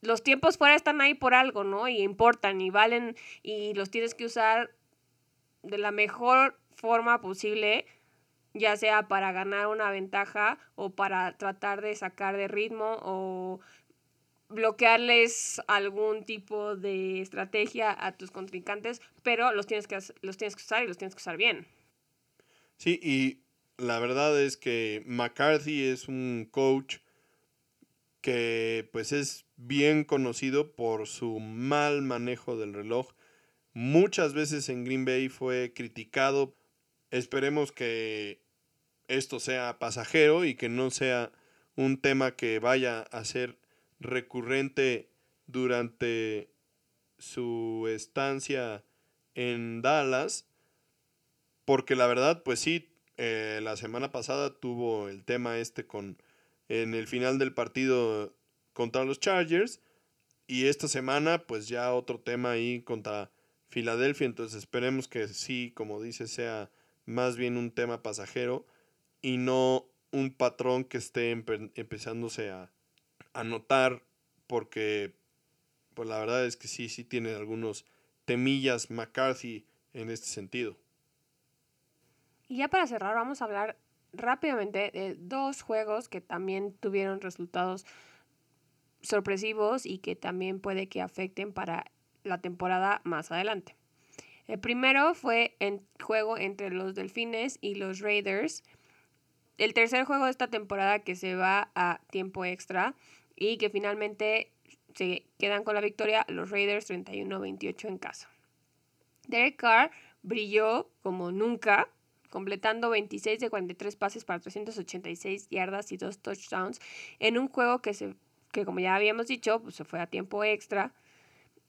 los tiempos fuera están ahí por algo, ¿no? Y importan y valen y los tienes que usar de la mejor forma posible, ya sea para ganar una ventaja o para tratar de sacar de ritmo o bloquearles algún tipo de estrategia a tus contrincantes, pero los tienes que, los tienes que usar y los tienes que usar bien. Sí, y la verdad es que McCarthy es un coach que pues es bien conocido por su mal manejo del reloj. Muchas veces en Green Bay fue criticado. Esperemos que esto sea pasajero y que no sea un tema que vaya a ser recurrente durante su estancia en Dallas, porque la verdad, pues sí, eh, la semana pasada tuvo el tema este con en el final del partido contra los Chargers y esta semana pues ya otro tema ahí contra Filadelfia, entonces esperemos que sí, como dice, sea más bien un tema pasajero y no un patrón que esté empezándose a, a notar porque pues la verdad es que sí, sí tiene algunos temillas McCarthy en este sentido. Y ya para cerrar, vamos a hablar rápidamente de dos juegos que también tuvieron resultados sorpresivos y que también puede que afecten para la temporada más adelante. El primero fue el juego entre los Delfines y los Raiders. El tercer juego de esta temporada que se va a tiempo extra y que finalmente se quedan con la victoria los Raiders 31-28 en casa. Derek Carr brilló como nunca, completando 26 de 43 pases para 386 yardas y dos touchdowns en un juego que, se, que como ya habíamos dicho, pues se fue a tiempo extra.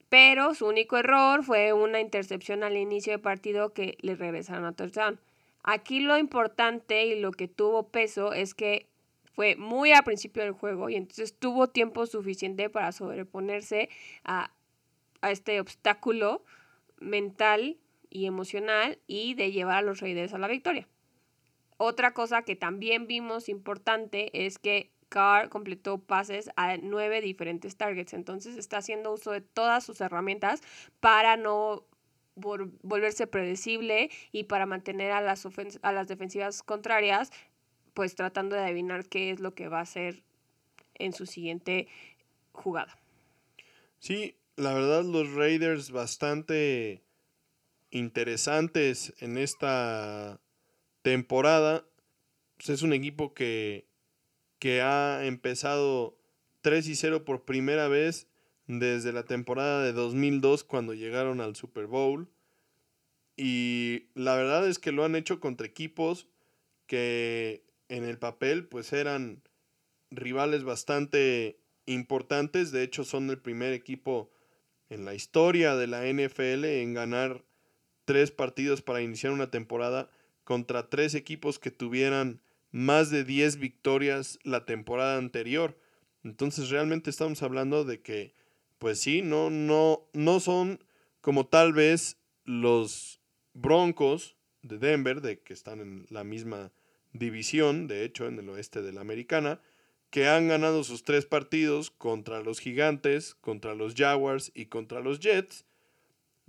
Pero su único error fue una intercepción al inicio del partido que le regresaron a touchdown. Aquí lo importante y lo que tuvo peso es que fue muy al principio del juego y entonces tuvo tiempo suficiente para sobreponerse a, este obstáculo mental y emocional y de llevar a los Raiders a la victoria. Otra cosa que también vimos importante es que Carr completó pases a nueve diferentes targets, entonces está haciendo uso de todas sus herramientas para no volverse predecible y para mantener a las, a las defensivas contrarias pues tratando de adivinar qué es lo que va a hacer en su siguiente jugada. Sí, la verdad los Raiders bastante interesantes en esta temporada. Pues, es un equipo que, que ha empezado 3 y 0 por primera vez desde la temporada de 2002 cuando llegaron al Super Bowl. Y la verdad es que lo han hecho contra equipos que en el papel pues eran rivales bastante importantes, de hecho son el primer equipo en la historia de la NFL en ganar tres partidos para iniciar una temporada contra tres equipos que tuvieran más de 10 victorias la temporada anterior. Entonces realmente estamos hablando de que pues sí, no no no son como tal vez los Broncos de Denver de que están en la misma división, de hecho, en el oeste de la americana, que han ganado sus tres partidos contra los Gigantes, contra los Jaguars y contra los Jets.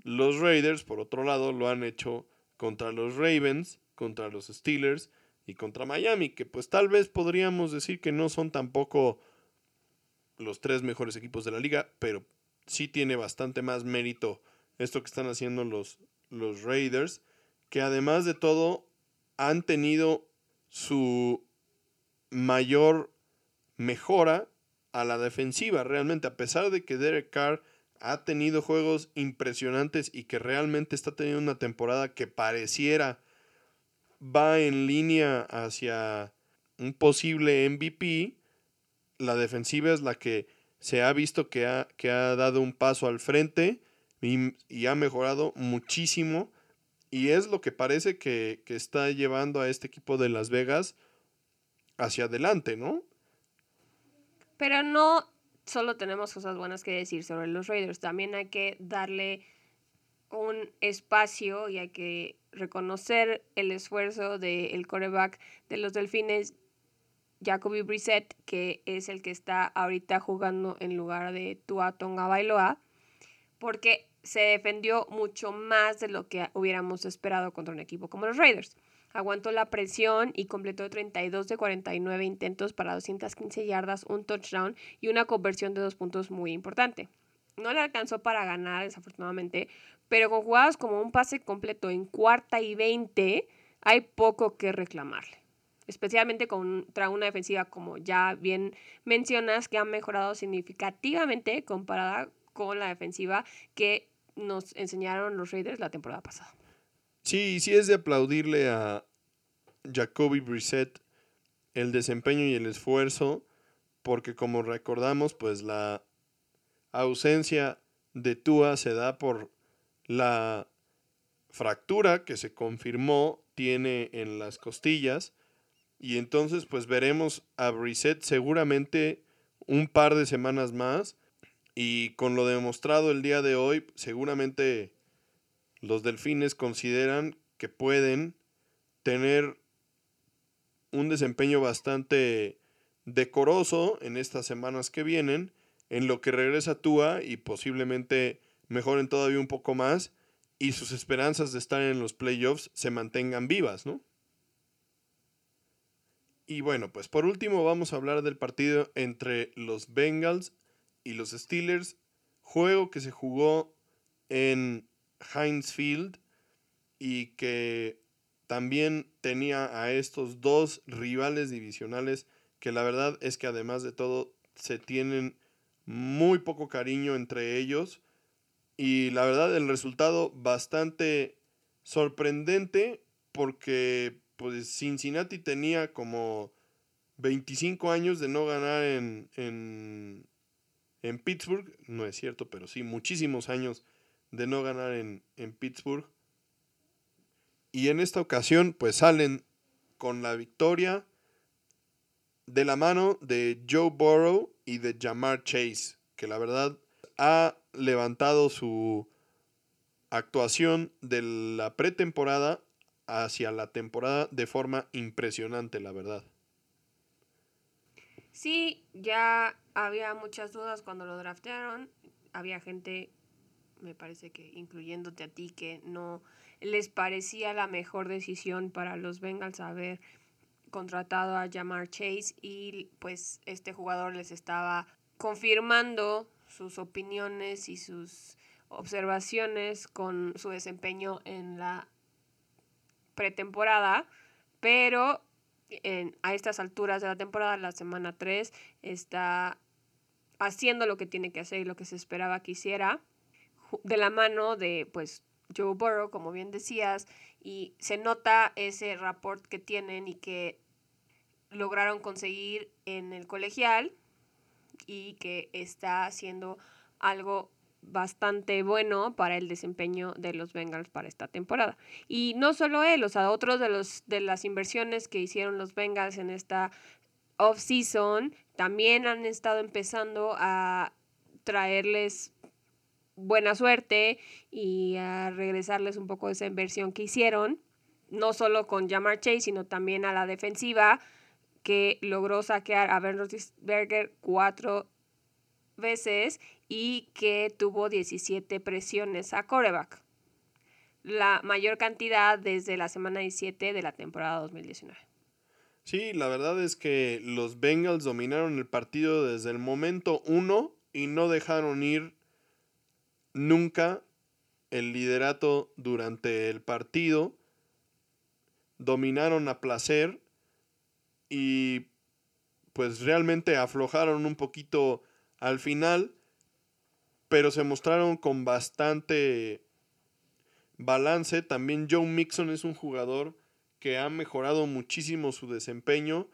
Los Raiders, por otro lado, lo han hecho contra los Ravens, contra los Steelers y contra Miami, que pues tal vez podríamos decir que no son tampoco los tres mejores equipos de la liga, pero sí tiene bastante más mérito esto que están haciendo los, los Raiders, que además de todo han tenido su mayor mejora a la defensiva. Realmente, a pesar de que Derek Carr ha tenido juegos impresionantes y que realmente está teniendo una temporada que pareciera va en línea hacia un posible MVP, la defensiva es la que se ha visto que ha, que ha dado un paso al frente y, y ha mejorado muchísimo y es lo que parece que, está llevando a este equipo de Las Vegas hacia adelante, ¿no? Pero no solo tenemos cosas buenas que decir sobre los Raiders, también hay que darle un espacio y hay que reconocer el esfuerzo del coreback de los Delfines, Jacoby Brissett, que es el que está ahorita jugando en lugar de Tua Tonga Bailoa, porque se defendió mucho más de lo que hubiéramos esperado contra un equipo como los Raiders. Aguantó la presión y completó 32 de 49 intentos para 215 yardas, un touchdown y una conversión de dos puntos muy importante. No le alcanzó para ganar, desafortunadamente, pero con jugadas como un pase completo en cuarta y 20, hay poco que reclamarle. Especialmente contra una defensiva, como ya bien mencionas, que ha mejorado significativamente comparada con la defensiva que nos enseñaron los Raiders la temporada pasada. Sí, sí es de aplaudirle a, Jacoby Brissett el desempeño y el esfuerzo, porque como recordamos, pues la ausencia de Tua se da por la fractura que se confirmó tiene en las costillas y entonces pues veremos a Brissett seguramente un par de semanas más y con lo demostrado el día de hoy seguramente los delfines consideran que pueden tener un desempeño bastante decoroso en estas semanas que vienen, en lo que regresa Tua y posiblemente mejoren todavía un poco más y sus esperanzas de estar en los playoffs se mantengan vivas, ¿no? Y bueno, pues por último vamos a hablar del partido entre los Bengals y los Steelers, juego que se jugó en Heinz Field y que también tenía a estos dos rivales divisionales que la verdad es que además de todo se tienen muy poco cariño entre ellos y la verdad el resultado bastante sorprendente porque pues Cincinnati tenía como 25 años de no ganar en, en, en Pittsburgh, no es cierto, pero sí muchísimos años de no ganar en, en Pittsburgh y en esta ocasión, pues salen con la victoria de la mano de Joe Burrow y de Jamar Chase, que la verdad ha levantado su actuación de la pretemporada hacia la temporada de forma impresionante, la verdad. Sí, ya había muchas dudas cuando lo draftearon. Había gente, me parece que incluyéndote a ti, que no les parecía la mejor decisión para los Bengals haber contratado a Jamar Chase y pues este jugador les estaba confirmando sus opiniones y sus observaciones con su desempeño en la pretemporada, pero en, a estas alturas de la temporada, la semana 3, está haciendo lo que tiene que hacer y lo que se esperaba que hiciera, de la mano de pues Joe Burrow, como bien decías, y se nota ese rapport que tienen y que lograron conseguir en el colegial y que está haciendo algo bastante bueno para el desempeño de los Bengals para esta temporada. Y no solo él, o sea, otros de los de las inversiones que hicieron los Bengals en esta off season también han estado empezando a traerles buena suerte y a regresarles un poco de esa inversión que hicieron, no solo con Jamar Chase, sino también a la defensiva, que logró saquear a Ben Roethlisberger cuatro veces y que tuvo 17 presiones a coreback. La mayor cantidad desde la semana 17 de la temporada 2019. Sí, la verdad es que los Bengals dominaron el partido desde el momento uno y no dejaron ir nunca el liderato durante el partido, dominaron a placer y pues realmente aflojaron un poquito al final, pero se mostraron con bastante balance. También Joe Mixon es un jugador que ha mejorado muchísimo su desempeño.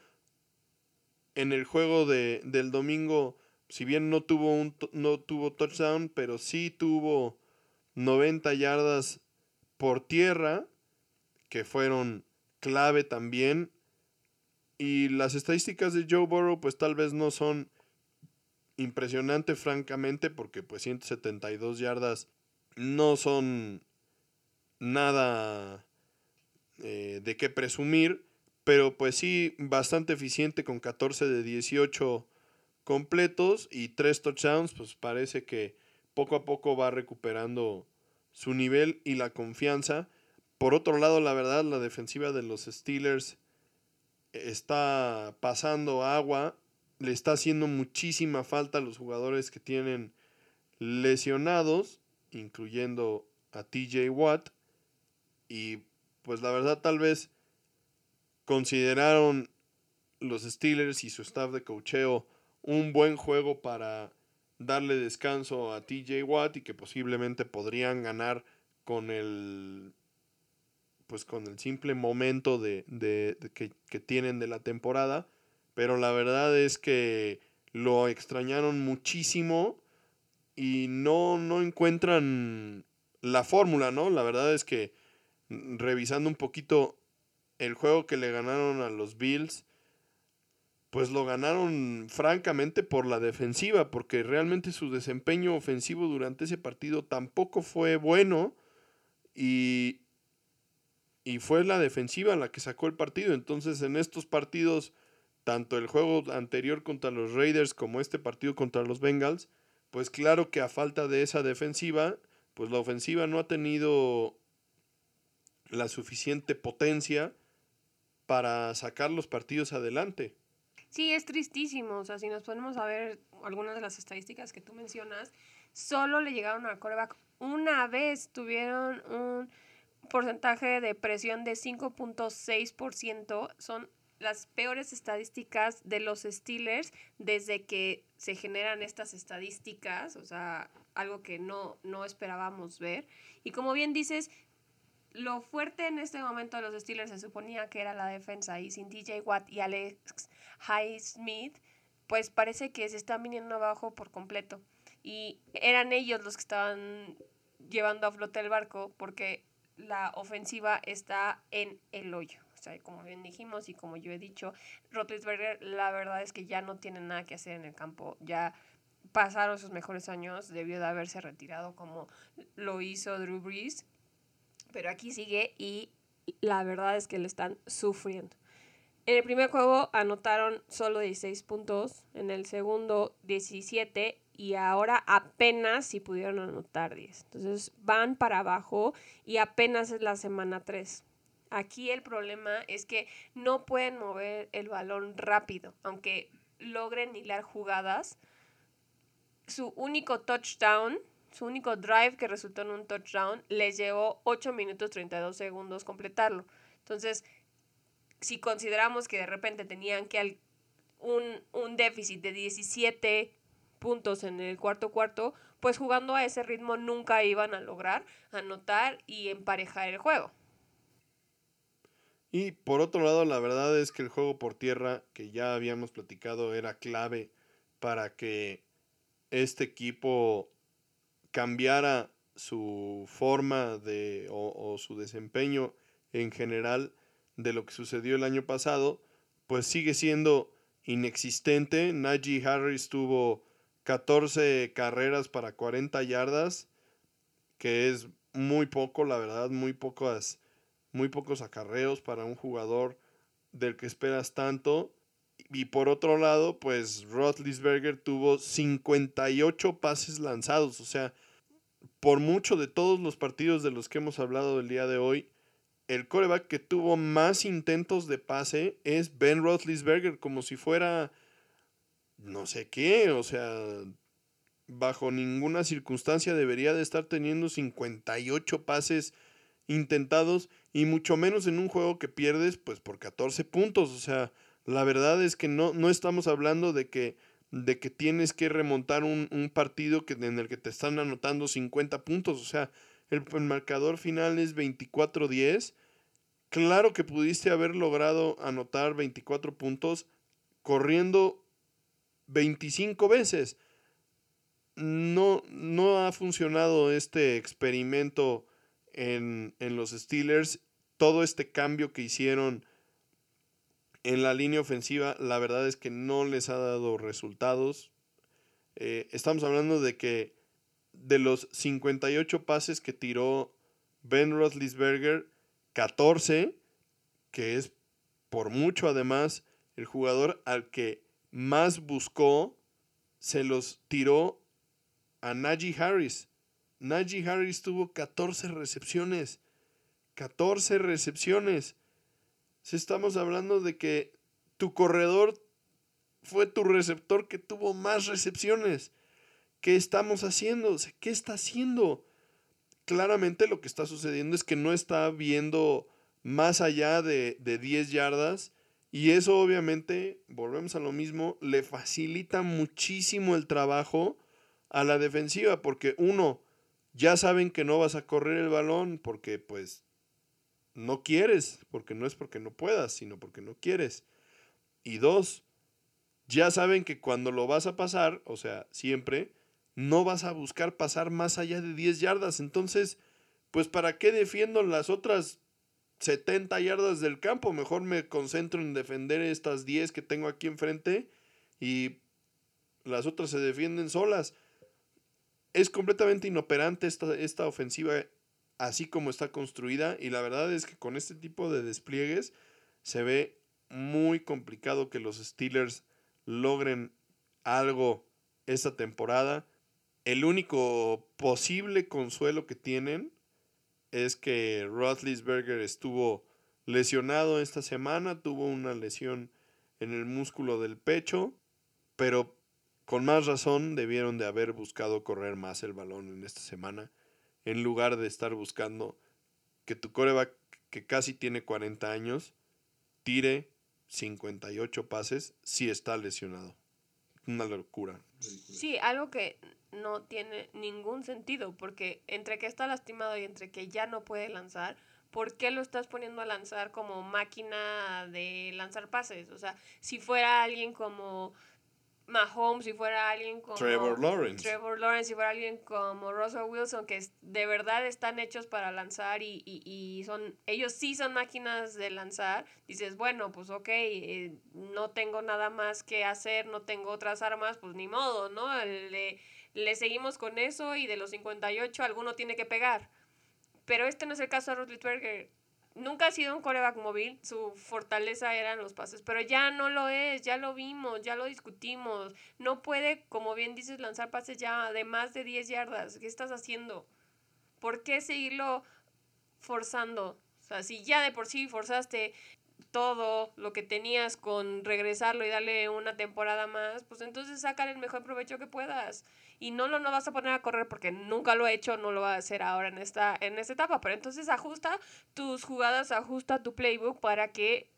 En el juego de, del domingo si bien no tuvo, un, no tuvo touchdown, pero sí tuvo 90 yardas por tierra, que fueron clave también. Y las estadísticas de Joe Burrow pues tal vez no son impresionantes francamente porque pues 172 yardas no son nada eh, de qué presumir, pero pues sí bastante eficiente con 14 de 18 completos y tres touchdowns, pues parece que poco a poco va recuperando su nivel y la confianza. Por otro lado, la verdad, la defensiva de los Steelers está pasando agua, le está haciendo muchísima falta a los jugadores que tienen lesionados, incluyendo a TJ Watt. Y pues la verdad tal vez consideraron los Steelers y su staff de cocheo un buen juego para darle descanso a TJ Watt y que posiblemente podrían ganar con el pues con el simple momento de, que, que, tienen de la temporada, pero la verdad es que lo extrañaron muchísimo y no, no encuentran la fórmula, ¿no? La verdad es que mm, revisando un poquito el juego que le ganaron a los Bills, pues lo ganaron francamente por la defensiva, porque realmente su desempeño ofensivo durante ese partido tampoco fue bueno y, y fue la defensiva la que sacó el partido. Entonces en estos partidos, tanto el juego anterior contra los Raiders como este partido contra los Bengals, pues claro que a falta de esa defensiva, pues la ofensiva no ha tenido la suficiente potencia para sacar los partidos adelante. Sí, es tristísimo. O sea, si nos ponemos a ver algunas de las estadísticas que tú mencionas, solo le llegaron al coreback una vez. Tuvieron un porcentaje de presión de 5.6%. Son las peores estadísticas de los Steelers desde que se generan estas estadísticas. O sea, algo que no, no esperábamos ver. Y como bien dices, lo fuerte en este momento de los Steelers se suponía que era la defensa y sin DJ Watt y Alex Highsmith, pues parece que se están viniendo abajo por completo. Y eran ellos los que estaban llevando a flote el barco porque la ofensiva está en el hoyo. O sea, como bien dijimos y como yo he dicho, Rotlisberger la verdad es que ya no tiene nada que hacer en el campo. Ya pasaron sus mejores años, debió de haberse retirado como lo hizo Drew Brees pero aquí sigue y la verdad es que le están sufriendo. En el primer juego anotaron solo 16 puntos, en el segundo 17 y ahora apenas si pudieron anotar 10. Entonces van para abajo y apenas es la semana 3. Aquí el problema es que no pueden mover el balón rápido, aunque logren hilar jugadas. Su único touchdown su único drive que resultó en un touchdown les llevó 8 minutos 32 segundos completarlo. Entonces, si consideramos que de repente tenían que un, un déficit de 17 puntos en el cuarto cuarto, pues jugando a ese ritmo nunca iban a lograr anotar y emparejar el juego. Y por otro lado, la verdad es que el juego por tierra, que ya habíamos platicado, era clave para que este equipo cambiara su forma de o, su desempeño en general de lo que sucedió el año pasado, pues sigue siendo inexistente. Najee Harris tuvo 14 carreras para 40 yardas, que es muy poco, la verdad, muy pocas, muy pocos acarreos para un jugador del que esperas tanto. Y por otro lado, pues Roethlisberger tuvo 58 pases lanzados. O sea, por mucho de todos los partidos de los que hemos hablado el día de hoy, el coreback que tuvo más intentos de pase es Ben Roethlisberger, como si fuera no sé qué, o sea, bajo ninguna circunstancia debería de estar teniendo 58 pases intentados y mucho menos en un juego que pierdes pues por 14 puntos, o sea, la verdad es que no, no estamos hablando de que, de que tienes que remontar un, partido que, en el que te están anotando 50 puntos. O sea, el, marcador final es 24-10. Claro que pudiste haber logrado anotar 24 puntos corriendo 25 veces. No, no ha funcionado este experimento en, en los Steelers. Todo este cambio que hicieron en la línea ofensiva, la verdad es que no les ha dado resultados. Eh, estamos hablando de que de los 58 pases que tiró Ben Roethlisberger, 14, que es por mucho además el jugador al que más buscó, se los tiró a Najee Harris. Najee Harris tuvo 14 recepciones. 14 recepciones. Si estamos hablando de que tu corredor fue tu receptor que tuvo más recepciones. ¿Qué estamos haciendo? ¿Qué está haciendo? Claramente lo que está sucediendo es que no está viendo más allá de, de 10 yardas y eso obviamente, volvemos a lo mismo, le facilita muchísimo el trabajo a la defensiva porque uno, ya saben que no vas a correr el balón porque pues no quieres, porque no es porque no puedas, sino porque no quieres. Y dos, ya saben que cuando lo vas a pasar, o sea, siempre, no vas a buscar pasar más allá de 10 yardas. Entonces, pues ¿para qué defiendo las otras 70 yardas del campo? Mejor me concentro en defender estas 10 que tengo aquí enfrente y las otras se defienden solas. Es completamente inoperante esta, esta ofensiva así como está construida y la verdad es que con este tipo de despliegues se ve muy complicado que los Steelers logren algo esta temporada. El único posible consuelo que tienen es que Roethlisberger estuvo lesionado esta semana, tuvo una lesión en el músculo del pecho, pero con más razón debieron de haber buscado correr más el balón en esta semana, en lugar de estar buscando que tu coreback, que casi tiene 40 años, tire 58 pases si está lesionado. Una locura. Sí, algo que no tiene ningún sentido, porque entre que está lastimado y entre que ya no puede lanzar, ¿por qué lo estás poniendo a lanzar como máquina de lanzar pases? O sea, si fuera alguien como Mahomes, si fuera alguien como Trevor Lawrence. Trevor Lawrence, si fuera alguien como Russell Wilson, que de verdad están hechos para lanzar y, y, y, son, ellos sí son máquinas de lanzar, dices, bueno, pues ok, eh, no tengo nada más que hacer, no tengo otras armas, pues ni modo, ¿no? Le, le seguimos con eso y de los 58 alguno tiene que pegar. Pero este no es el caso de Roethlisberger nunca ha sido un coreback móvil, su fortaleza eran los pases, pero ya no lo es, ya lo vimos, ya lo discutimos. No puede, como bien dices, lanzar pases ya de más de 10 yardas. ¿Qué estás haciendo? ¿Por qué seguirlo forzando? O sea, si ya de por sí forzaste todo lo que tenías con regresarlo y darle una temporada más, pues entonces sácale el mejor provecho que puedas. Y no lo no vas a poner a correr porque nunca lo he hecho, no lo va a hacer ahora en esta, en esta etapa. Pero entonces ajusta tus jugadas, ajusta tu playbook para que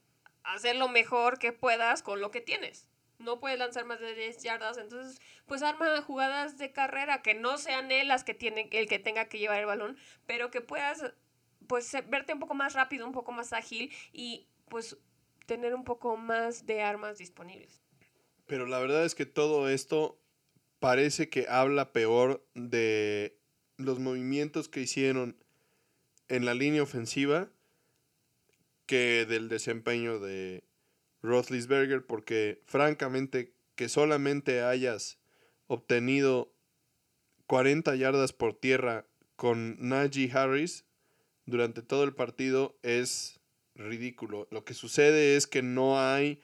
hacer lo mejor que puedas con lo que tienes. No puedes lanzar más de 10 yardas, entonces pues arma jugadas de carrera que no sean él las que tiene, el que tenga que llevar el balón, pero que puedas pues verte un poco más rápido, un poco más ágil y pues tener un poco más de armas disponibles. Pero la verdad es que todo esto parece que habla peor de los movimientos que hicieron en la línea ofensiva que del desempeño de Roethlisberger, porque francamente que solamente hayas obtenido 40 yardas por tierra con Najee Harris durante todo el partido es ridículo. Lo que sucede es que no hay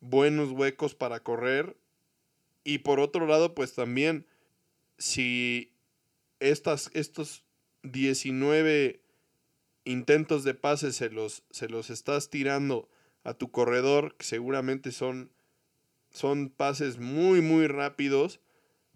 buenos huecos para correr. Y por otro lado, pues también, si estas, estos 19 intentos de pase se los, se los estás tirando a tu corredor, que seguramente son, son pases muy, muy rápidos,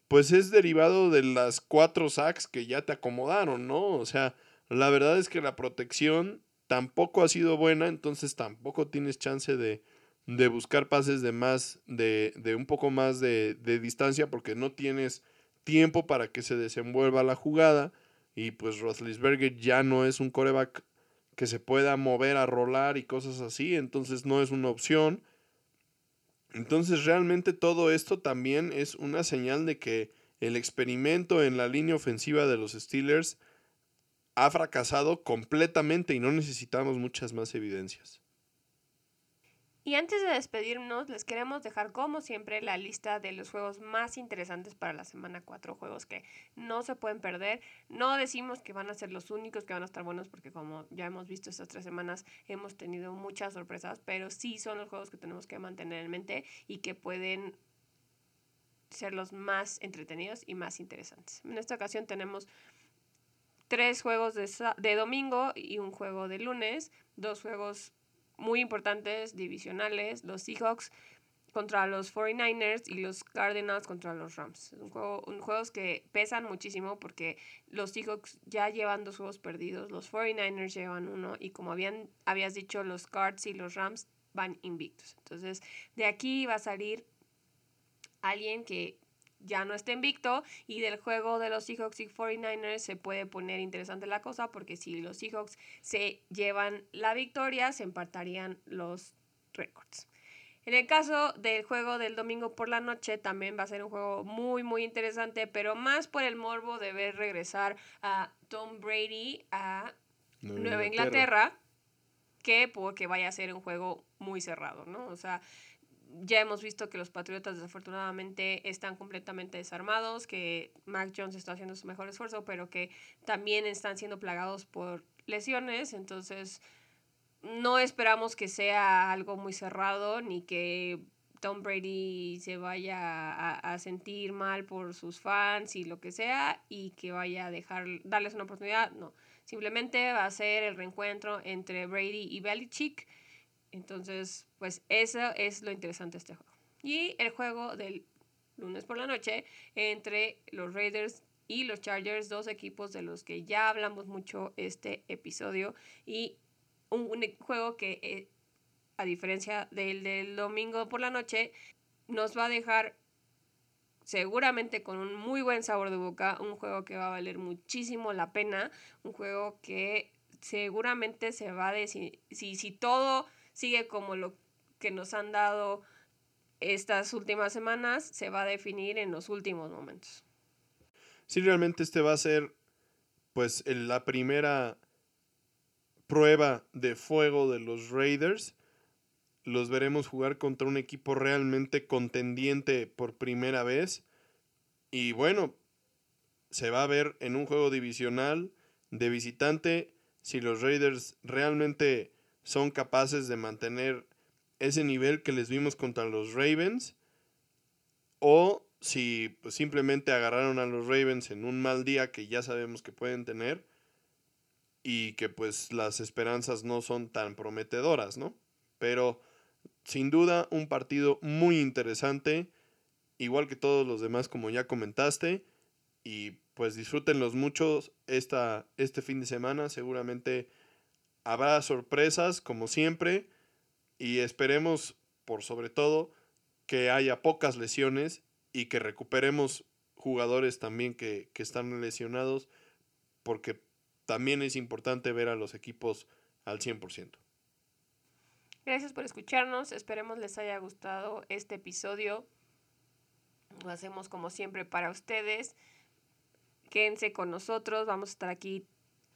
pues es derivado de las cuatro sacks que ya te acomodaron, ¿no? O sea, la verdad es que la protección tampoco ha sido buena, entonces tampoco tienes chance de, de buscar pases de más, de, de un poco más de, de, distancia porque no tienes tiempo para que se desenvuelva la jugada y pues Roethlisberger ya no es un coreback que se pueda mover a rolar y cosas así, entonces no es una opción. Entonces realmente todo esto también es una señal de que el experimento en la línea ofensiva de los Steelers ha fracasado completamente y no necesitamos muchas más evidencias. Y antes de despedirnos, les queremos dejar como siempre la lista de los juegos más interesantes para la semana 4, juegos que no se pueden perder. No decimos que van a ser los únicos que van a estar buenos porque como ya hemos visto estas tres semanas hemos tenido muchas sorpresas, pero sí son los juegos que tenemos que mantener en mente y que pueden ser los más entretenidos y más interesantes. En esta ocasión tenemos tres juegos de, de domingo y un juego de lunes, dos juegos muy importantes, divisionales, los Seahawks contra los 49ers y los Cardinals contra los Rams. Un juego, un juegos que pesan muchísimo porque los Seahawks ya llevan dos juegos perdidos, los 49ers llevan uno y como habían, habías dicho, los Cards y los Rams van invictos. Entonces, de aquí va a salir alguien que ya no está invicto y del juego de los Seahawks y 49ers se puede poner interesante la cosa porque si los Seahawks se llevan la victoria se empatarían los récords. En el caso del juego del domingo por la noche, también va a ser un juego muy, muy interesante, pero más por el morbo de ver regresar a Tom Brady a Nueva, Inglaterra. que porque vaya a ser un juego muy cerrado, ¿no? O sea, ya hemos visto que los Patriotas desafortunadamente están completamente desarmados, que Mac Jones está haciendo su mejor esfuerzo, pero que también están siendo plagados por lesiones, entonces no esperamos que sea algo muy cerrado ni que Tom Brady se vaya a, sentir mal por sus fans y lo que sea y que vaya a dejar darles una oportunidad. No, simplemente va a ser el reencuentro entre Brady y Belichick. Entonces, pues eso es lo interesante de este juego. Y el juego del lunes por la noche entre los Raiders y los Chargers, dos equipos de los que ya hablamos mucho este episodio y un, juego que, eh, a diferencia del del domingo por la noche, nos va a dejar seguramente con un muy buen sabor de boca, un juego que va a valer muchísimo la pena, un juego que seguramente se va a decir, si, si todo sigue como lo que nos han dado estas últimas semanas, se va a definir en los últimos momentos. Sí, realmente este va a ser pues la primera prueba de fuego de los Raiders. Los veremos jugar contra un equipo realmente contendiente por primera vez. Y bueno, se va a ver en un juego divisional de visitante si los Raiders realmente son capaces de mantener ese nivel que les vimos contra los Ravens o si pues, simplemente agarraron a los Ravens en un mal día que ya sabemos que pueden tener y que pues las esperanzas no son tan prometedoras, ¿no? Pero sin duda un partido muy interesante, igual que todos los demás como ya comentaste, y pues disfrútenlos muchos esta, este fin de semana, seguramente habrá sorpresas como siempre y esperemos por sobre todo que haya pocas lesiones y que recuperemos jugadores también que, que están lesionados porque también es importante ver a los equipos al 100%. Gracias por escucharnos, esperemos les haya gustado este episodio. Lo hacemos como siempre para ustedes. Quédense con nosotros, vamos a estar aquí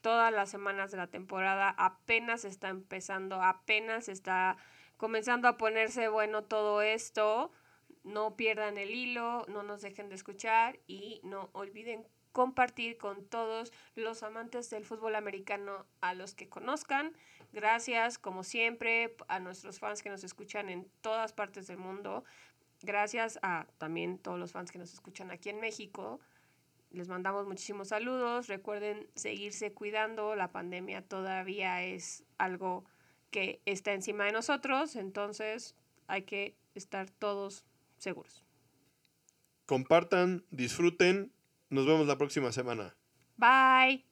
todas las semanas de la temporada. Apenas está empezando, apenas está comenzando a ponerse bueno todo esto. No pierdan el hilo, no nos dejen de escuchar y no olviden compartir con todos los amantes del fútbol americano a los que conozcan. Gracias, como siempre, a nuestros fans que nos escuchan en todas partes del mundo. Gracias a también todos los fans que nos escuchan aquí en México. Les mandamos muchísimos saludos. Recuerden seguirse cuidando. La pandemia todavía es algo que está encima de nosotros. Entonces hay que estar todos seguros. Compartan, disfruten nos vemos la próxima semana. Bye.